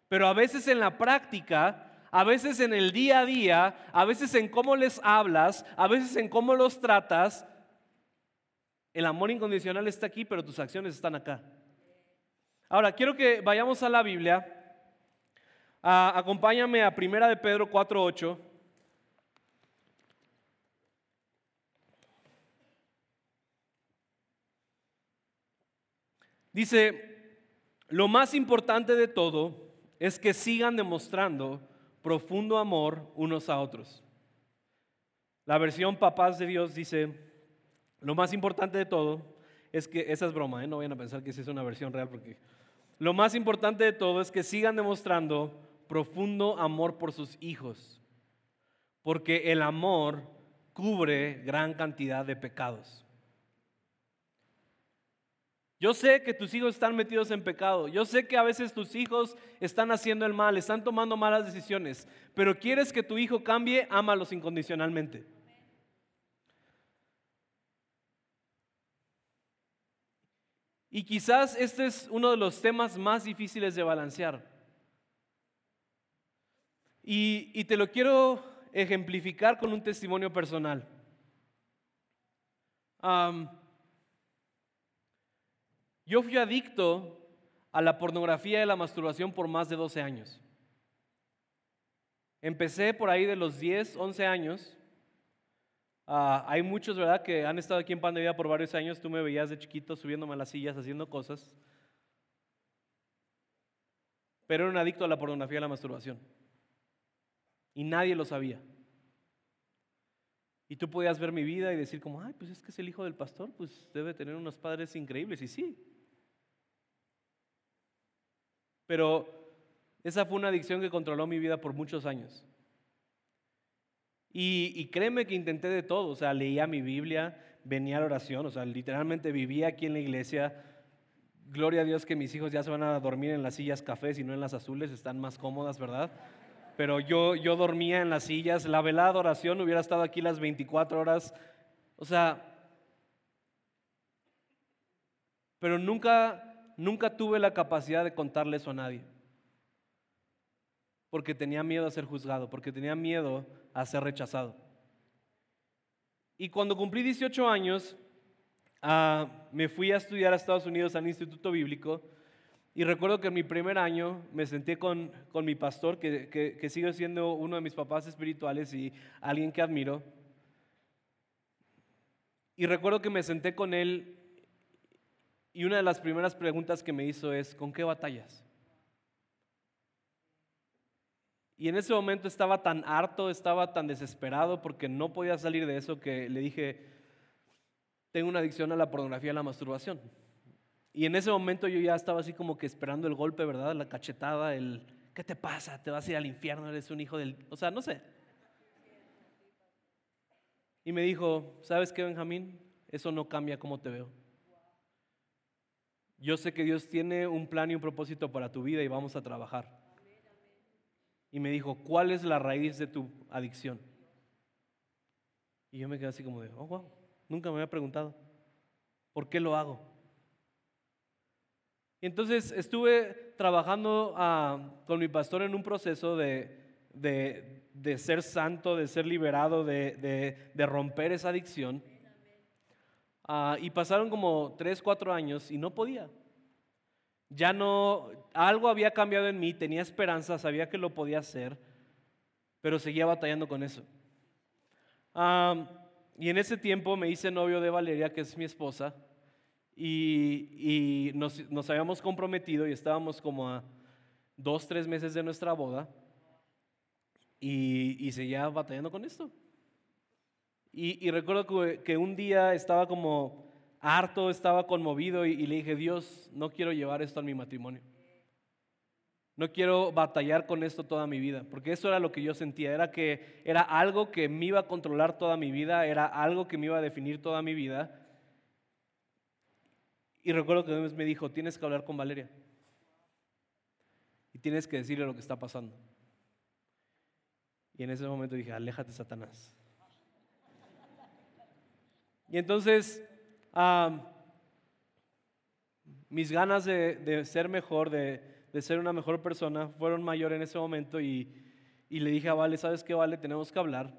Pero a veces en la práctica, a veces en el día a día, a veces en cómo les hablas, a veces en cómo los tratas, el amor incondicional está aquí, pero tus acciones están acá. Ahora, quiero que vayamos a la Biblia Ah, acompáñame a Primera de Pedro 4.8. Dice, lo más importante de todo es que sigan demostrando profundo amor unos a otros. La versión Papás de Dios dice, lo más importante de todo es que, esa es broma, ¿eh? no vayan a pensar que esa es una versión real porque lo más importante de todo es que sigan demostrando profundo amor por sus hijos, porque el amor cubre gran cantidad de pecados. Yo sé que tus hijos están metidos en pecado. Yo sé que a veces tus hijos están haciendo el mal, están tomando malas decisiones. Pero quieres que tu hijo cambie, ámalos incondicionalmente. Y quizás este es uno de los temas más difíciles de balancear. Y, te lo quiero ejemplificar con un testimonio personal. Yo fui adicto a la pornografía y a la masturbación por más de 12 años. Empecé por ahí de los 10, 11 años Ah, hay muchos, ¿verdad?, que han estado aquí en Pan de Vida por varios años. Tú me veías de chiquito subiéndome a las sillas, haciendo cosas. Pero era un adicto a la pornografía y a la masturbación. Y nadie lo sabía. Y tú podías ver mi vida y decir como, ay, pues es que es el hijo del pastor, pues debe tener unos padres increíbles. Y sí. Pero esa fue una adicción que controló mi vida por muchos años. Y, créeme que intenté de todo, o sea, leía mi Biblia, venía a la oración, o sea, literalmente vivía aquí en la iglesia. Gloria a Dios que mis hijos ya se van a dormir en las sillas cafés y no en las azules, están más cómodas, ¿verdad? Pero yo, yo dormía en las sillas, la velada de oración hubiera estado aquí las 24 horas, o sea, pero nunca, nunca tuve la capacidad de contarle eso a nadie porque tenía miedo a ser juzgado, porque tenía miedo a ser rechazado. Y cuando cumplí 18 años, ah, me fui a estudiar a Estados Unidos al Instituto Bíblico y recuerdo que en mi primer año me senté con, con mi pastor, que, que, que, sigue siendo uno de mis papás espirituales y alguien que admiro. Y recuerdo que me senté con él y una de las primeras preguntas que me hizo es, ¿con qué batallas? Y en ese momento estaba tan harto, estaba tan desesperado porque no podía salir de eso que le dije, tengo una adicción a la pornografía y a la masturbación. Y en ese momento yo ya estaba así como que esperando el golpe, ¿verdad? La cachetada, el, ¿qué te pasa? ¿Te vas a ir al infierno? Eres un hijo del... O sea, no sé. Y me dijo, ¿sabes qué, Benjamín? Eso no cambia cómo te veo. Yo sé que Dios tiene un plan y un propósito para tu vida y vamos a trabajar y me dijo, ¿cuál es la raíz de tu adicción? Y yo me quedé así como de, oh, wow, nunca me había preguntado, ¿por qué lo hago? Y entonces estuve trabajando ah, con mi pastor en un proceso de, de, ser santo, de ser liberado, de, de romper esa adicción. Ah, y pasaron como tres, cuatro años y no podía. Ya no, algo había cambiado en mí, tenía esperanza, sabía que lo podía hacer, pero seguía batallando con eso. y en ese tiempo me hice novio de Valeria, que es mi esposa, y, nos, habíamos comprometido y estábamos como a dos, tres meses de nuestra boda, y, seguía batallando con esto. Y, recuerdo que un día estaba como harto, estaba conmovido y, le dije, Dios, no quiero llevar esto a mi matrimonio. No quiero batallar con esto toda mi vida, porque eso era lo que yo sentía, era que era algo que me iba a controlar toda mi vida, era algo que me iba a definir toda mi vida. Y recuerdo que Dios me dijo, tienes que hablar con Valeria. Y tienes que decirle lo que está pasando. Y en ese momento dije, aléjate Satanás. Y entonces mis ganas de, ser mejor, de, ser una mejor persona, fueron mayor en ese momento y, le dije a Vale, ¿sabes qué, Vale? Tenemos que hablar.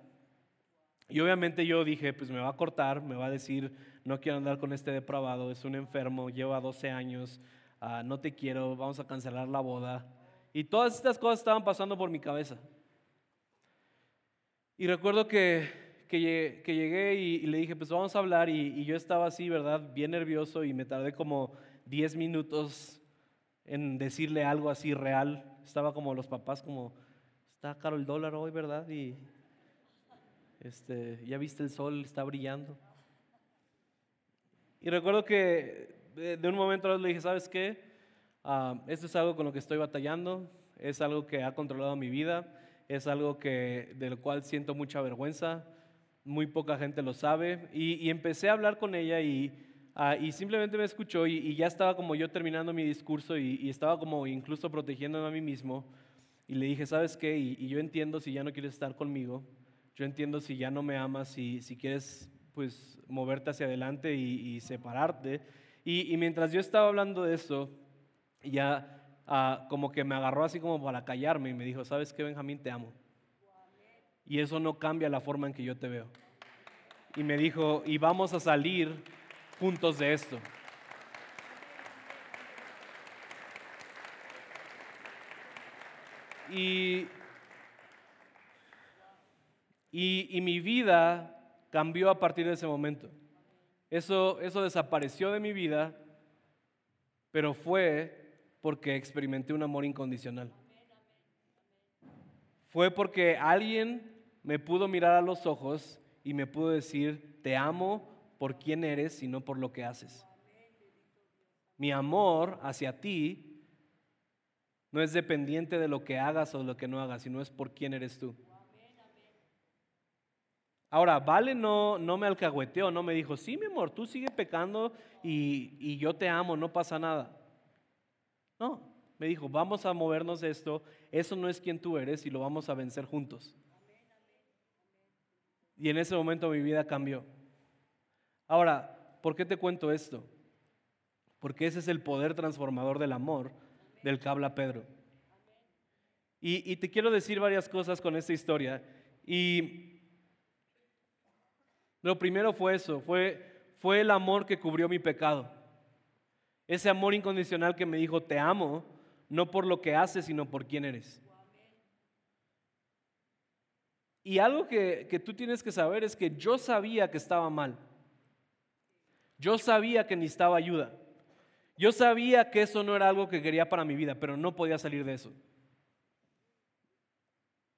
Y obviamente yo dije, pues me va a cortar, me va a decir, no quiero andar con este depravado, es un enfermo, lleva 12 años, ah, no te quiero, vamos a cancelar la boda. Y todas estas cosas estaban pasando por mi cabeza. Y recuerdo que que, llegué y, le dije, pues vamos a hablar y, yo estaba así, ¿verdad? Bien nervioso y me tardé como 10 minutos en decirle algo así real. Estaba como los papás, como, está caro el dólar hoy, ¿verdad? Y este, ya viste el sol, está brillando. Y recuerdo que de, un momento a otro le dije, ¿sabes qué? Ah, esto es algo con lo que estoy batallando, es algo que ha controlado mi vida, es algo que, del cual siento mucha vergüenza, muy poca gente lo sabe. Y, empecé a hablar con ella y, ah, simplemente me escuchó y, ya estaba como yo terminando mi discurso y, estaba como incluso protegiéndome a mí mismo. Y le dije, ¿sabes qué? Y, yo entiendo si ya no quieres estar conmigo, yo entiendo si ya no me amas, si quieres pues moverte hacia adelante y, separarte. Y, mientras yo estaba hablando de eso, ya ah, como que me agarró así como para callarme y me dijo, ¿sabes qué, Benjamín? Te amo. Y eso no cambia la forma en que yo te veo. Y me dijo, y vamos a salir juntos de esto. Y, y, mi vida cambió a partir de ese momento. Eso, eso desapareció de mi vida, pero fue porque experimenté un amor incondicional. Fue porque alguien me pudo mirar a los ojos y me pudo decir, te amo por quién eres y no por lo que haces. Mi amor hacia ti no es dependiente de lo que hagas o lo que no hagas, sino es por quién eres tú. Ahora, Vale no, no me alcahueteó, no me dijo, sí, mi amor, tú sigue pecando y, y yo te amo, no pasa nada. No, me dijo, vamos a movernos esto, eso no es quien tú eres y lo vamos a vencer juntos. Y en ese momento mi vida cambió. Ahora, ¿por qué te cuento esto? Porque ese es el poder transformador del amor del que habla Pedro. Y, y te quiero decir varias cosas con esta historia. Y lo primero fue eso, fue, fue el amor que cubrió mi pecado. Ese amor incondicional que me dijo, te amo, no por lo que haces, sino por quién eres. Y algo que, que tú tienes que saber es que yo sabía que estaba mal. Yo sabía que necesitaba ayuda. Yo sabía que eso no era algo que quería para mi vida, pero no podía salir de eso.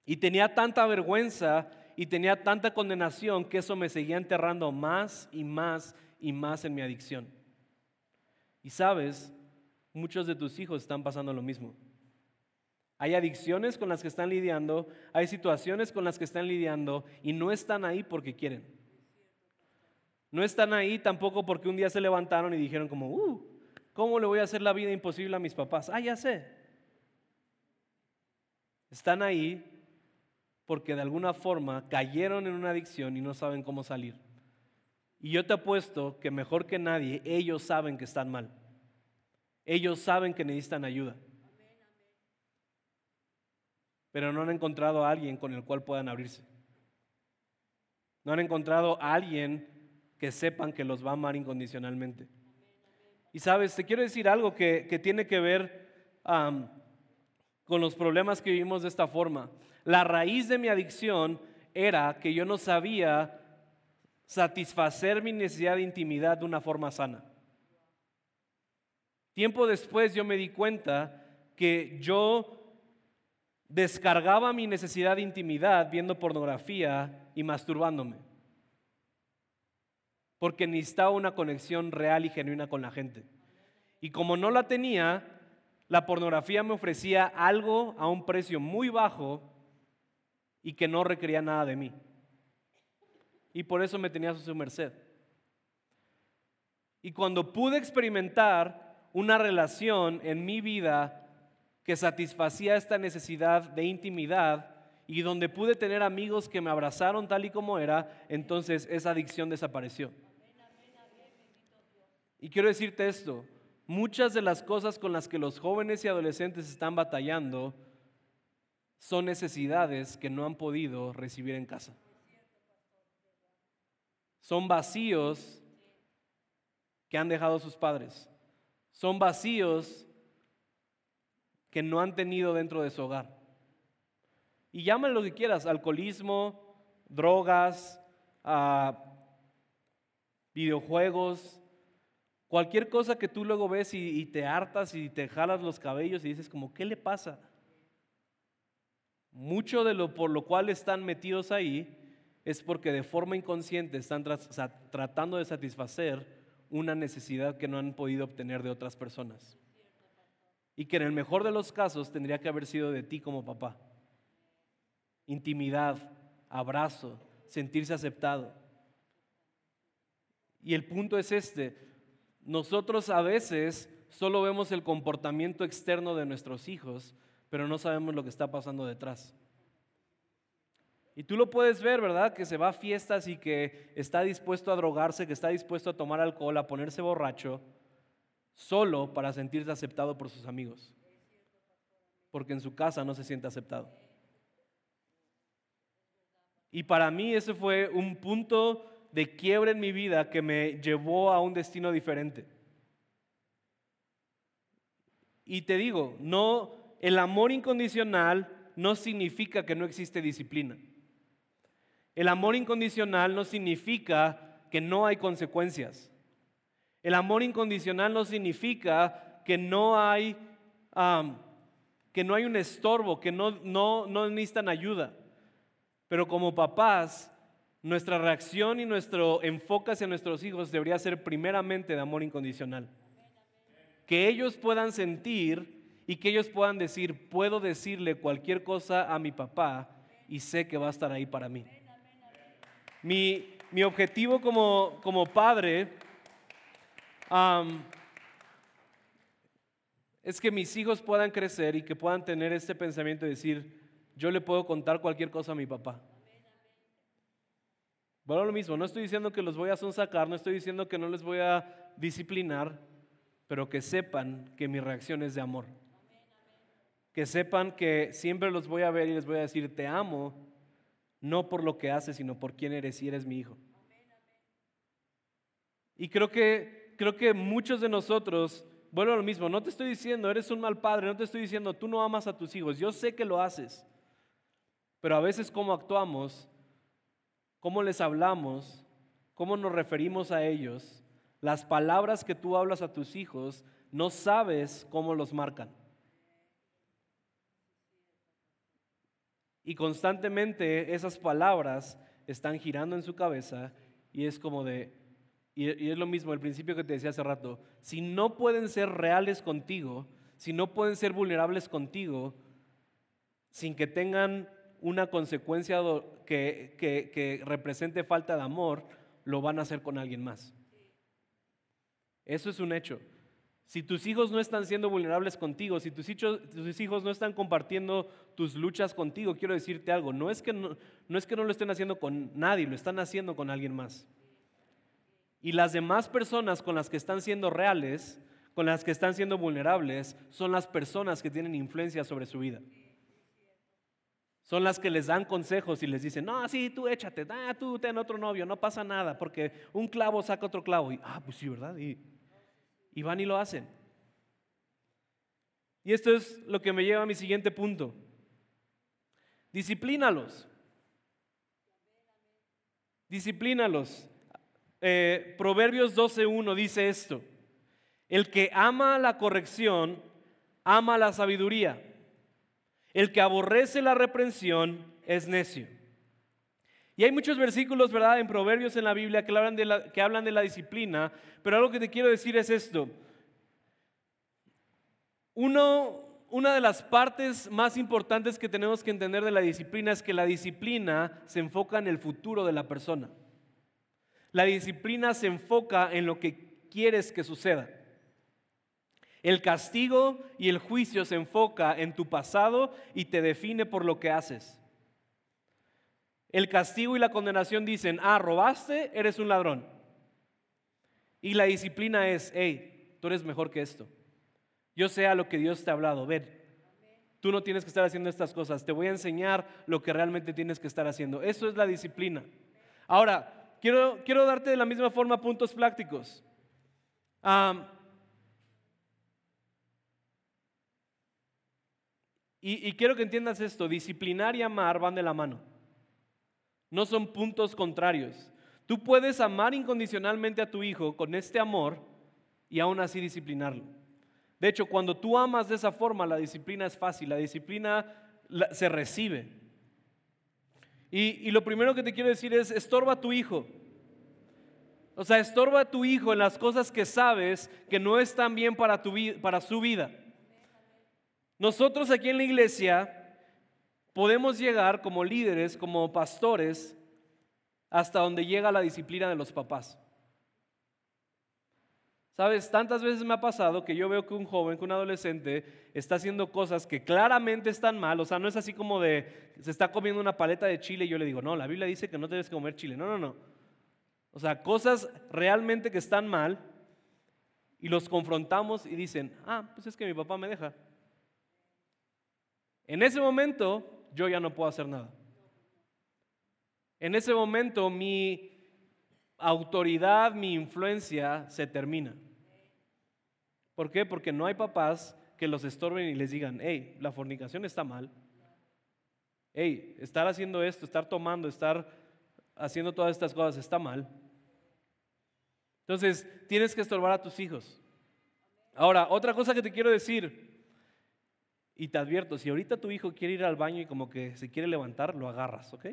Y tenía tanta vergüenza y tenía tanta condenación que eso me seguía enterrando más y más y más en mi adicción. Y sabes, muchos de tus hijos están pasando lo mismo. Hay adicciones con las que están lidiando, hay situaciones con las que están lidiando y no están ahí porque quieren. No están ahí tampoco porque un día se levantaron y dijeron como, uh, ¿cómo le voy a hacer la vida imposible a mis papás? Ah, ya sé. Están ahí porque de alguna forma cayeron en una adicción y no saben cómo salir. Y yo te apuesto que mejor que nadie, ellos saben que están mal. Ellos saben que necesitan ayuda. Pero no han encontrado a alguien con el cual puedan abrirse. No han encontrado a alguien que sepan que los va a amar incondicionalmente. Y sabes, te quiero decir algo que, tiene que ver con los problemas que vivimos de esta forma. La raíz de mi adicción era que yo no sabía satisfacer mi necesidad de intimidad de una forma sana. Tiempo después yo me di cuenta que yo descargaba mi necesidad de intimidad viendo pornografía y masturbándome. Porque necesitaba una conexión real y genuina con la gente. Y como no la tenía, la pornografía me ofrecía algo a un precio muy bajo y que no requería nada de mí. Y por eso me tenía a su merced. Y cuando pude experimentar una relación en mi vida que satisfacía esta necesidad de intimidad y donde pude tener amigos que me abrazaron tal y como era, entonces esa adicción desapareció. Y quiero decirte esto, muchas de las cosas con las que los jóvenes y adolescentes están batallando son necesidades que no han podido recibir en casa. Son vacíos que han dejado sus padres. Son vacíos que no han tenido dentro de su hogar. Y llámalo lo que quieras, alcoholismo, drogas, ah, videojuegos, cualquier cosa que tú luego ves y, y te hartas y te jalas los cabellos y dices como, ¿qué le pasa? Mucho de lo por lo cual están metidos ahí es porque de forma inconsciente están tratando de satisfacer una necesidad que no han podido obtener de otras personas. Y que en el mejor de los casos tendría que haber sido de ti como papá. Intimidad, abrazo, sentirse aceptado. Y el punto es este, nosotros a veces solo vemos el comportamiento externo de nuestros hijos, pero no sabemos lo que está pasando detrás. Y tú lo puedes ver, ¿verdad? Que se va a fiestas y que está dispuesto a drogarse, que está dispuesto a tomar alcohol, a ponerse borracho, solo para sentirse aceptado por sus amigos. Porque en su casa no se siente aceptado. Y para mí ese fue un punto de quiebre en mi vida que me llevó a un destino diferente. Y te digo, no, el amor incondicional no significa que no existe disciplina. El amor incondicional no significa que no hay consecuencias. El amor incondicional no significa que no hay, que no hay un estorbo, que no, no, no necesitan ayuda. Pero como papás, nuestra reacción y nuestro enfoque hacia nuestros hijos debería ser primeramente de amor incondicional. Que ellos puedan sentir y que ellos puedan decir, puedo decirle cualquier cosa a mi papá y sé que va a estar ahí para mí. Mi, objetivo como, como padre es que mis hijos puedan crecer y que puedan tener este pensamiento de decir, yo le puedo contar cualquier cosa a mi papá. Bueno, lo mismo, no estoy diciendo que los voy a sonsacar, no estoy diciendo que no les voy a disciplinar, pero que sepan que mi reacción es de amor. Que sepan que siempre los voy a ver y les voy a decir, te amo, no por lo que haces, sino por quién eres y eres mi hijo. Y creo que, creo que muchos de nosotros, bueno, lo mismo, no te estoy diciendo, eres un mal padre, no te estoy diciendo, tú no amas a tus hijos, yo sé que lo haces, pero a veces cómo actuamos, cómo les hablamos, cómo nos referimos a ellos, las palabras que tú hablas a tus hijos, no sabes cómo los marcan. Y constantemente esas palabras están girando en su cabeza y es como de, y, es lo mismo el principio que te decía hace rato, si no pueden ser reales contigo, si no pueden ser vulnerables contigo, sin que tengan una consecuencia que, que, represente falta de amor, lo van a hacer con alguien más. Eso es un hecho. Si tus hijos no están siendo vulnerables contigo, si tus hijos, tus hijos no están compartiendo tus luchas contigo, quiero decirte algo, no es, que no, no es que no lo estén haciendo con nadie, lo están haciendo con alguien más. Y las demás personas con las que están siendo reales, con las que están siendo vulnerables, son las personas que tienen influencia sobre su vida. Son las que les dan consejos y les dicen, no, sí, tú échate, ah, tú ten otro novio, no pasa nada, porque un clavo saca otro clavo. Y, ah, pues sí, ¿verdad? Y, y van y lo hacen. Y esto es lo que me lleva a mi siguiente punto. Disciplínalos. Disciplínalos. Eh, Proverbios 12.1 dice esto. El que ama la corrección, ama la sabiduría el que aborrece la reprensión es necio. Y hay muchos versículos, ¿verdad?, en Proverbios en la Biblia que hablan de la, disciplina, pero algo que te quiero decir es esto. Una de las partes más importantes que tenemos que entender de la disciplina es que la disciplina se enfoca en el futuro de la persona. La disciplina se enfoca en lo que quieres que suceda. El castigo y el juicio se enfoca en tu pasado y te define por lo que haces. El castigo y la condenación dicen, ah, robaste, eres un ladrón. Y la disciplina es, hey, tú eres mejor que esto. Yo sé a lo que Dios te ha hablado, ven, tú no tienes que estar haciendo estas cosas, te voy a enseñar lo que realmente tienes que estar haciendo. Eso es la disciplina. Ahora, quiero, quiero darte de la misma forma puntos prácticos. Y, quiero que entiendas esto, disciplinar y amar van de la mano. No son puntos contrarios. Tú puedes amar incondicionalmente a tu hijo con este amor y aún así disciplinarlo. De hecho, cuando tú amas de esa forma, la disciplina es fácil, la disciplina se recibe. Y, lo primero que te quiero decir es, estorba a tu hijo. O sea, estorba a tu hijo en las cosas que sabes que no están bien para, tu, para su vida. Nosotros aquí en la iglesia podemos llegar como líderes, como pastores, hasta donde llega la disciplina de los papás. Sabes, tantas veces me ha pasado que yo veo que un joven, que un adolescente está haciendo cosas que claramente están mal, o sea, no es así como de se está comiendo una paleta de chile y yo le digo, no, la Biblia dice que no debes comer chile. No, no, no. O sea, cosas realmente que están mal y los confrontamos y dicen, ah, pues es que mi papá me deja. En ese momento yo ya no puedo hacer nada. En ese momento mi autoridad, mi influencia se termina. ¿Por qué? Porque no hay papás que los estorben y les digan, hey, la fornicación está mal. Hey, estar haciendo esto, estar tomando, estar haciendo todas estas cosas está mal. Entonces, tienes que estorbar a tus hijos. Ahora, otra cosa que te quiero decir, y te advierto, si ahorita tu hijo quiere ir al baño y como que se quiere levantar, lo agarras, ¿ok?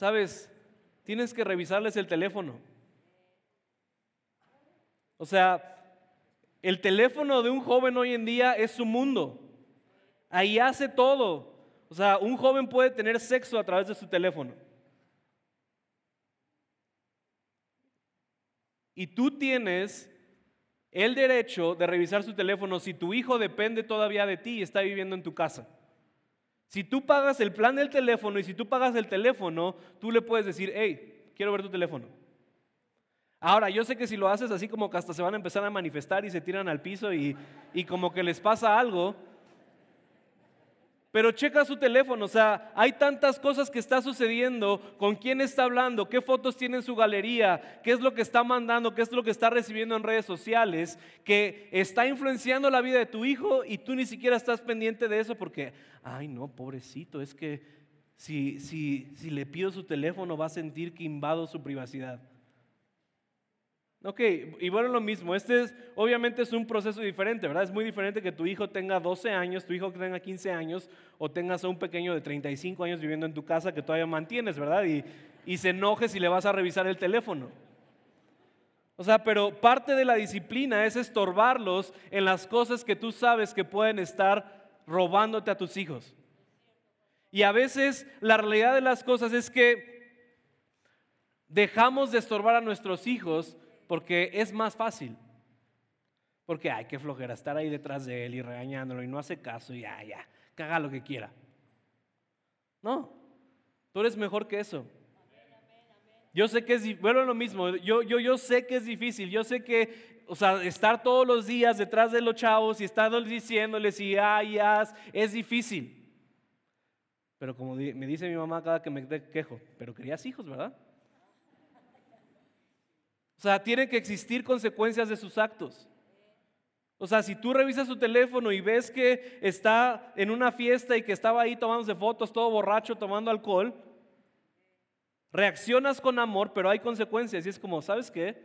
Sabes, tienes que revisarles el teléfono. O sea, el teléfono de un joven hoy en día es su mundo. Ahí hace todo. O sea, un joven puede tener sexo a través de su teléfono. Y tú tienes el derecho de revisar su teléfono si tu hijo depende todavía de ti y está viviendo en tu casa. Si tú pagas el plan del teléfono y si tú pagas el teléfono, tú le puedes decir, hey, quiero ver tu teléfono. Ahora, yo sé que si lo haces así como que hasta se van a empezar a manifestar y se tiran al piso y, y como que les pasa algo, pero checa su teléfono, o sea, hay tantas cosas que está sucediendo, con quién está hablando, qué fotos tiene en su galería, qué es lo que está mandando, qué es lo que está recibiendo en redes sociales, que está influenciando la vida de tu hijo y tú ni siquiera estás pendiente de eso porque, ay no, pobrecito, es que si, si, si le pido su teléfono va a sentir que invado su privacidad. Ok, y bueno, lo mismo, este es, obviamente es un proceso diferente, ¿verdad? Es muy diferente que tu hijo tenga 12 años, tu hijo tenga 15 años, o tengas a un pequeño de 35 años viviendo en tu casa que todavía mantienes, ¿verdad? Y, y se enoje si le vas a revisar el teléfono. O sea, pero parte de la disciplina es estorbarlos en las cosas que tú sabes que pueden estar robándote a tus hijos. Y a veces la realidad de las cosas es que dejamos de estorbar a nuestros hijos porque es más fácil. Porque hay que flojera estar ahí detrás de él y regañándolo y no hace caso y ya, ya, haga lo que quiera. No, tú eres mejor que eso. Yo sé que es, bueno, lo mismo, yo, yo, yo sé que es difícil, yo sé que, o sea, estar todos los días detrás de los chavos y estar diciéndoles y ay, es difícil. Pero como me dice mi mamá cada que me quejo, pero querías hijos, ¿verdad? O sea, tienen que existir consecuencias de sus actos. O sea, si tú revisas su teléfono y ves que está en una fiesta y que estaba ahí tomándose fotos, todo borracho, tomando alcohol, reaccionas con amor, pero hay consecuencias. Y es como, ¿sabes qué?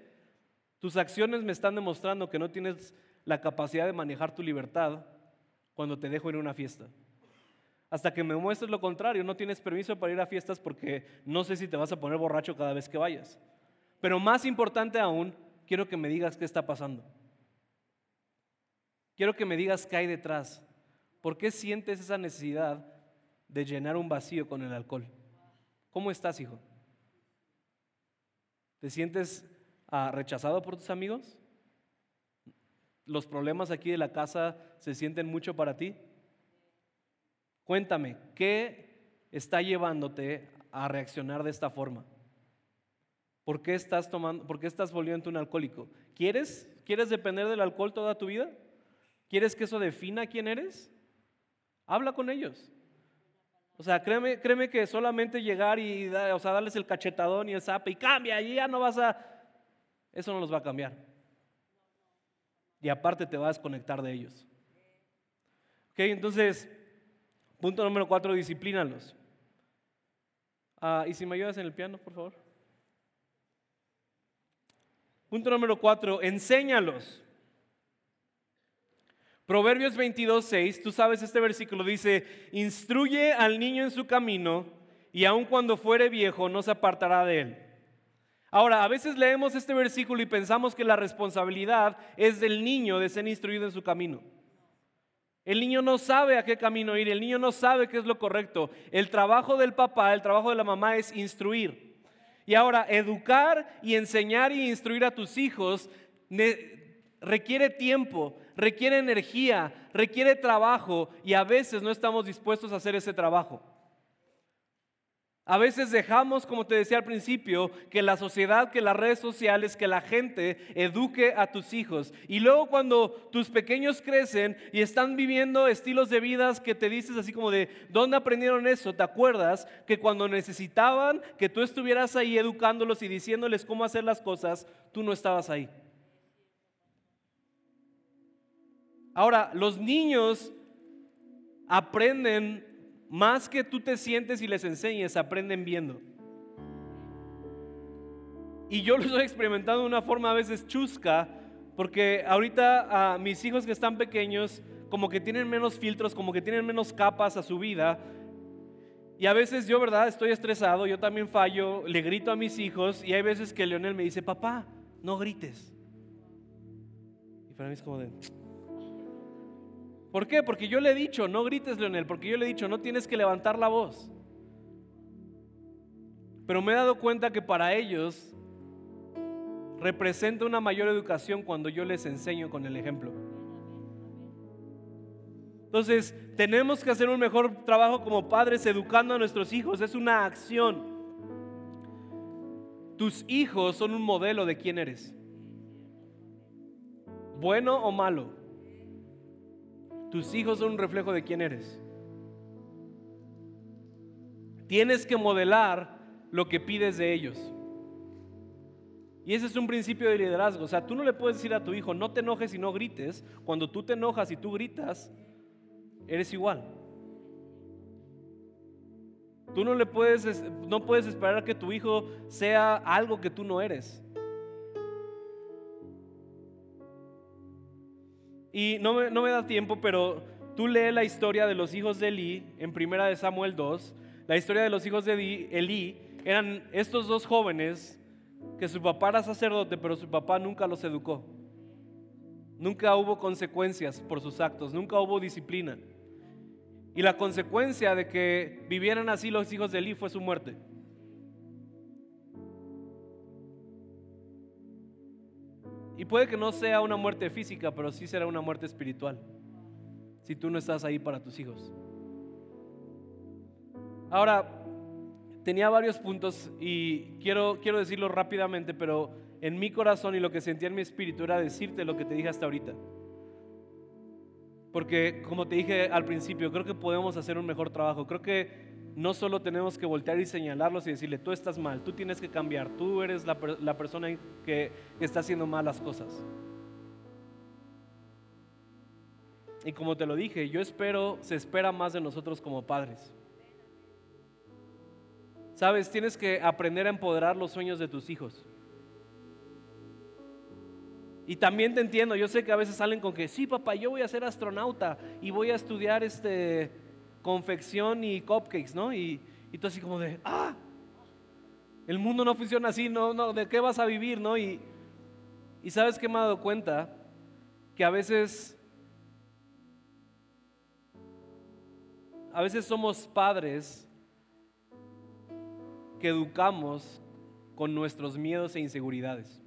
Tus acciones me están demostrando que no tienes la capacidad de manejar tu libertad cuando te dejo ir a una fiesta. Hasta que me muestres lo contrario, no tienes permiso para ir a fiestas porque no sé si te vas a poner borracho cada vez que vayas. Pero más importante aún, quiero que me digas qué está pasando. Quiero que me digas qué hay detrás. ¿Por qué sientes esa necesidad de llenar un vacío con el alcohol? ¿Cómo estás, hijo? ¿Te sientes ah, rechazado por tus amigos? ¿Los problemas aquí de la casa se sienten mucho para ti? Cuéntame, ¿qué está llevándote a reaccionar de esta forma? ¿Por qué estás tomando, por qué estás volviendo un alcohólico? ¿Quieres, ¿Quieres depender del alcohol toda tu vida? ¿Quieres que eso defina quién eres? Habla con ellos. O sea, créeme, créeme que solamente llegar y o sea, darles el cachetadón y el zap y cambia, y ya no vas a... Eso no los va a cambiar. Y aparte te vas a desconectar de ellos. Ok, entonces, punto número cuatro, disciplínalos. Ah, ¿Y si me ayudas en el piano, por favor? Punto número cuatro, enséñalos. Proverbios 22, 6, tú sabes este versículo, dice, instruye al niño en su camino y aun cuando fuere viejo no se apartará de él. Ahora, a veces leemos este versículo y pensamos que la responsabilidad es del niño de ser instruido en su camino. El niño no sabe a qué camino ir, el niño no sabe qué es lo correcto. El trabajo del papá, el trabajo de la mamá es instruir. Y ahora, educar y enseñar y instruir a tus hijos requiere tiempo, requiere energía, requiere trabajo y a veces no estamos dispuestos a hacer ese trabajo. A veces dejamos, como te decía al principio, que la sociedad, que las redes sociales, que la gente eduque a tus hijos. Y luego cuando tus pequeños crecen y están viviendo estilos de vidas que te dices así como de, ¿dónde aprendieron eso? ¿Te acuerdas que cuando necesitaban que tú estuvieras ahí educándolos y diciéndoles cómo hacer las cosas, tú no estabas ahí? Ahora, los niños aprenden más que tú te sientes y les enseñes, aprenden viendo. Y yo lo estoy experimentando de una forma a veces chusca, porque ahorita a mis hijos que están pequeños, como que tienen menos filtros, como que tienen menos capas a su vida. Y a veces yo, ¿verdad? Estoy estresado, yo también fallo, le grito a mis hijos y hay veces que Leonel me dice, papá, no grites. Y para mí es como de, ¿Por qué? Porque yo le he dicho, no grites, Leonel, porque yo le he dicho, no tienes que levantar la voz. Pero me he dado cuenta que para ellos representa una mayor educación cuando yo les enseño con el ejemplo. Entonces, tenemos que hacer un mejor trabajo como padres educando a nuestros hijos. Es una acción. Tus hijos son un modelo de quién eres. Bueno o malo. Tus hijos son un reflejo de quién eres. Tienes que modelar lo que pides de ellos. Y ese es un principio de liderazgo. O sea, tú no le puedes decir a tu hijo, no te enojes y no grites. Cuando tú te enojas y tú gritas, eres igual. Tú no le puedes, no puedes esperar que tu hijo sea algo que tú no eres. Y no me, da tiempo, pero tú lees la historia de los hijos de Elí en primera de Samuel 2. La historia de los hijos de Elí eran estos dos jóvenes que su papá era sacerdote, pero su papá nunca los educó. Nunca hubo consecuencias por sus actos, nunca hubo disciplina. Y la consecuencia de que vivieran así los hijos de Elí fue su muerte. Y puede que no sea una muerte física, pero sí será una muerte espiritual. Si tú no estás ahí para tus hijos. Ahora, tenía varios puntos y quiero, quiero decirlo rápidamente, pero en mi corazón y lo que sentía en mi espíritu era decirte lo que te dije hasta ahorita. Porque como te dije al principio, creo que podemos hacer un mejor trabajo. Creo que no solo tenemos que voltear y señalarlos y decirle, tú estás mal, tú tienes que cambiar, tú eres la, persona que, que está haciendo mal las cosas. Y como te lo dije, yo espero, se espera más de nosotros como padres. Sabes, tienes que aprender a empoderar los sueños de tus hijos. Y también te entiendo, yo sé que a veces salen con que, sí, papá, yo voy a ser astronauta y voy a estudiar este, confección y cupcakes, ¿no? Y, y tú así como de, ah, el mundo no funciona así, no, no, ¿de qué vas a vivir, no? Y, y sabes que me he dado cuenta que a veces, a veces somos padres que educamos con nuestros miedos e inseguridades.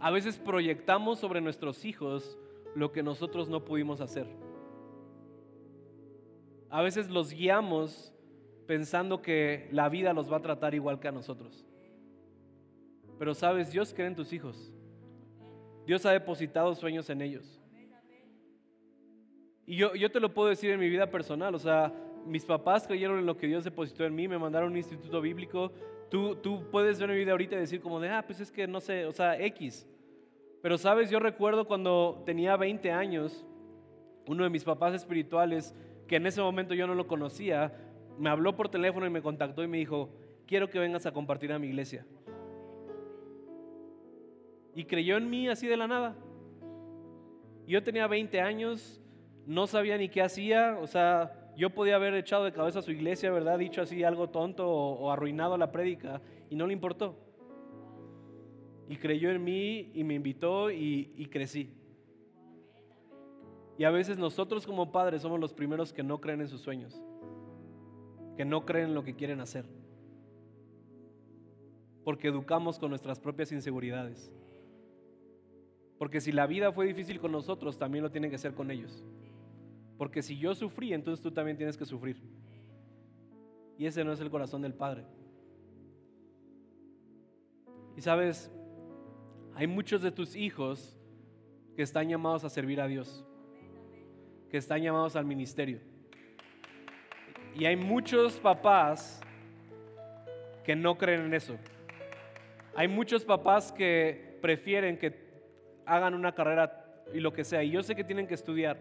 A veces proyectamos sobre nuestros hijos lo que nosotros no pudimos hacer. A veces los guiamos pensando que la vida los va a tratar igual que a nosotros. Pero sabes, Dios cree en tus hijos. Dios ha depositado sueños en ellos. Y yo, yo te lo puedo decir en mi vida personal. O sea, mis papás creyeron en lo que Dios depositó en mí, me mandaron un instituto bíblico. Tú, tú puedes ver mi vida ahorita y decir como de, ah, pues es que no sé, o sea, X. Pero sabes, yo recuerdo cuando tenía 20 años, uno de mis papás espirituales que en ese momento yo no lo conocía, me habló por teléfono y me contactó y me dijo, quiero que vengas a compartir a mi iglesia. Y creyó en mí así de la nada. Yo tenía 20 años, no sabía ni qué hacía, o sea, yo podía haber echado de cabeza a su iglesia, ¿verdad? Dicho así algo tonto o, arruinado la prédica. y no le importó. Y creyó en mí y me invitó y, y crecí. Y a veces nosotros como padres somos los primeros que no creen en sus sueños, que no creen en lo que quieren hacer, porque educamos con nuestras propias inseguridades. Porque si la vida fue difícil con nosotros, también lo tienen que ser con ellos. Porque si yo sufrí, entonces tú también tienes que sufrir. Y ese no es el corazón del Padre. Y sabes, hay muchos de tus hijos que están llamados a servir a Dios, que están llamados al ministerio. Y hay muchos papás que no creen en eso. Hay muchos papás que prefieren que hagan una carrera y lo que sea. Y yo sé que tienen que estudiar.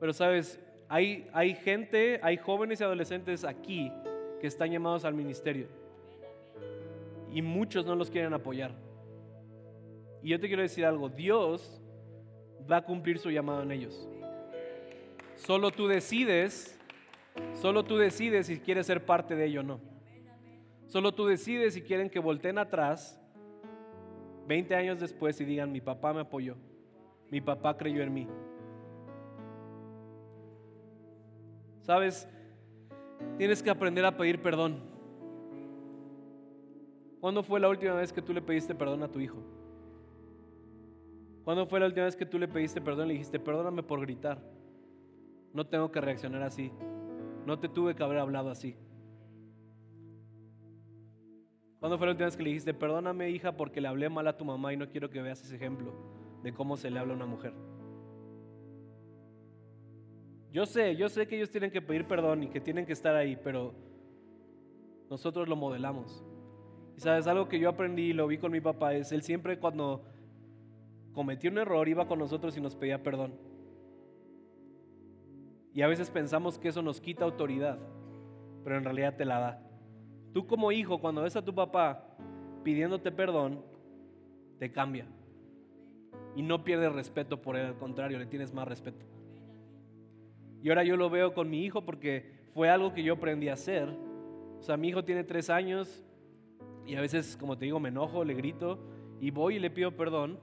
Pero sabes, hay, hay gente, hay jóvenes y adolescentes aquí que están llamados al ministerio. Y muchos no los quieren apoyar. Y yo te quiero decir algo, Dios va a cumplir su llamado en ellos. Solo tú decides, solo tú decides si quieres ser parte de ello o no. Solo tú decides si quieren que volteen atrás 20 años después y digan, mi papá me apoyó, mi papá creyó en mí. Sabes, tienes que aprender a pedir perdón. ¿Cuándo fue la última vez que tú le pediste perdón a tu hijo? ¿Cuándo fue la última vez que tú le pediste perdón y le dijiste, perdóname por gritar? No tengo que reaccionar así. No te tuve que haber hablado así. ¿Cuándo fue la última vez que le dijiste, perdóname hija porque le hablé mal a tu mamá y no quiero que veas ese ejemplo de cómo se le habla a una mujer? Yo sé, yo sé que ellos tienen que pedir perdón y que tienen que estar ahí, pero nosotros lo modelamos. Y sabes, algo que yo aprendí y lo vi con mi papá es, él siempre cuando cometió un error iba con nosotros y nos pedía perdón. Y a veces pensamos que eso nos quita autoridad, pero en realidad te la da. Tú como hijo, cuando ves a tu papá pidiéndote perdón, te cambia. Y no pierdes respeto por él, al contrario, le tienes más respeto. Y ahora yo lo veo con mi hijo porque fue algo que yo aprendí a hacer. O sea, mi hijo tiene tres años y a veces, como te digo, me enojo, le grito y voy y le pido perdón.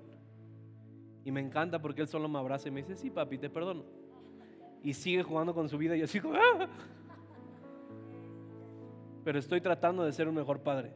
Y me encanta porque él solo me abraza y me dice, sí, papi, te perdono. Y sigue jugando con su vida y yo sigo, ¡ah! pero estoy tratando de ser un mejor padre.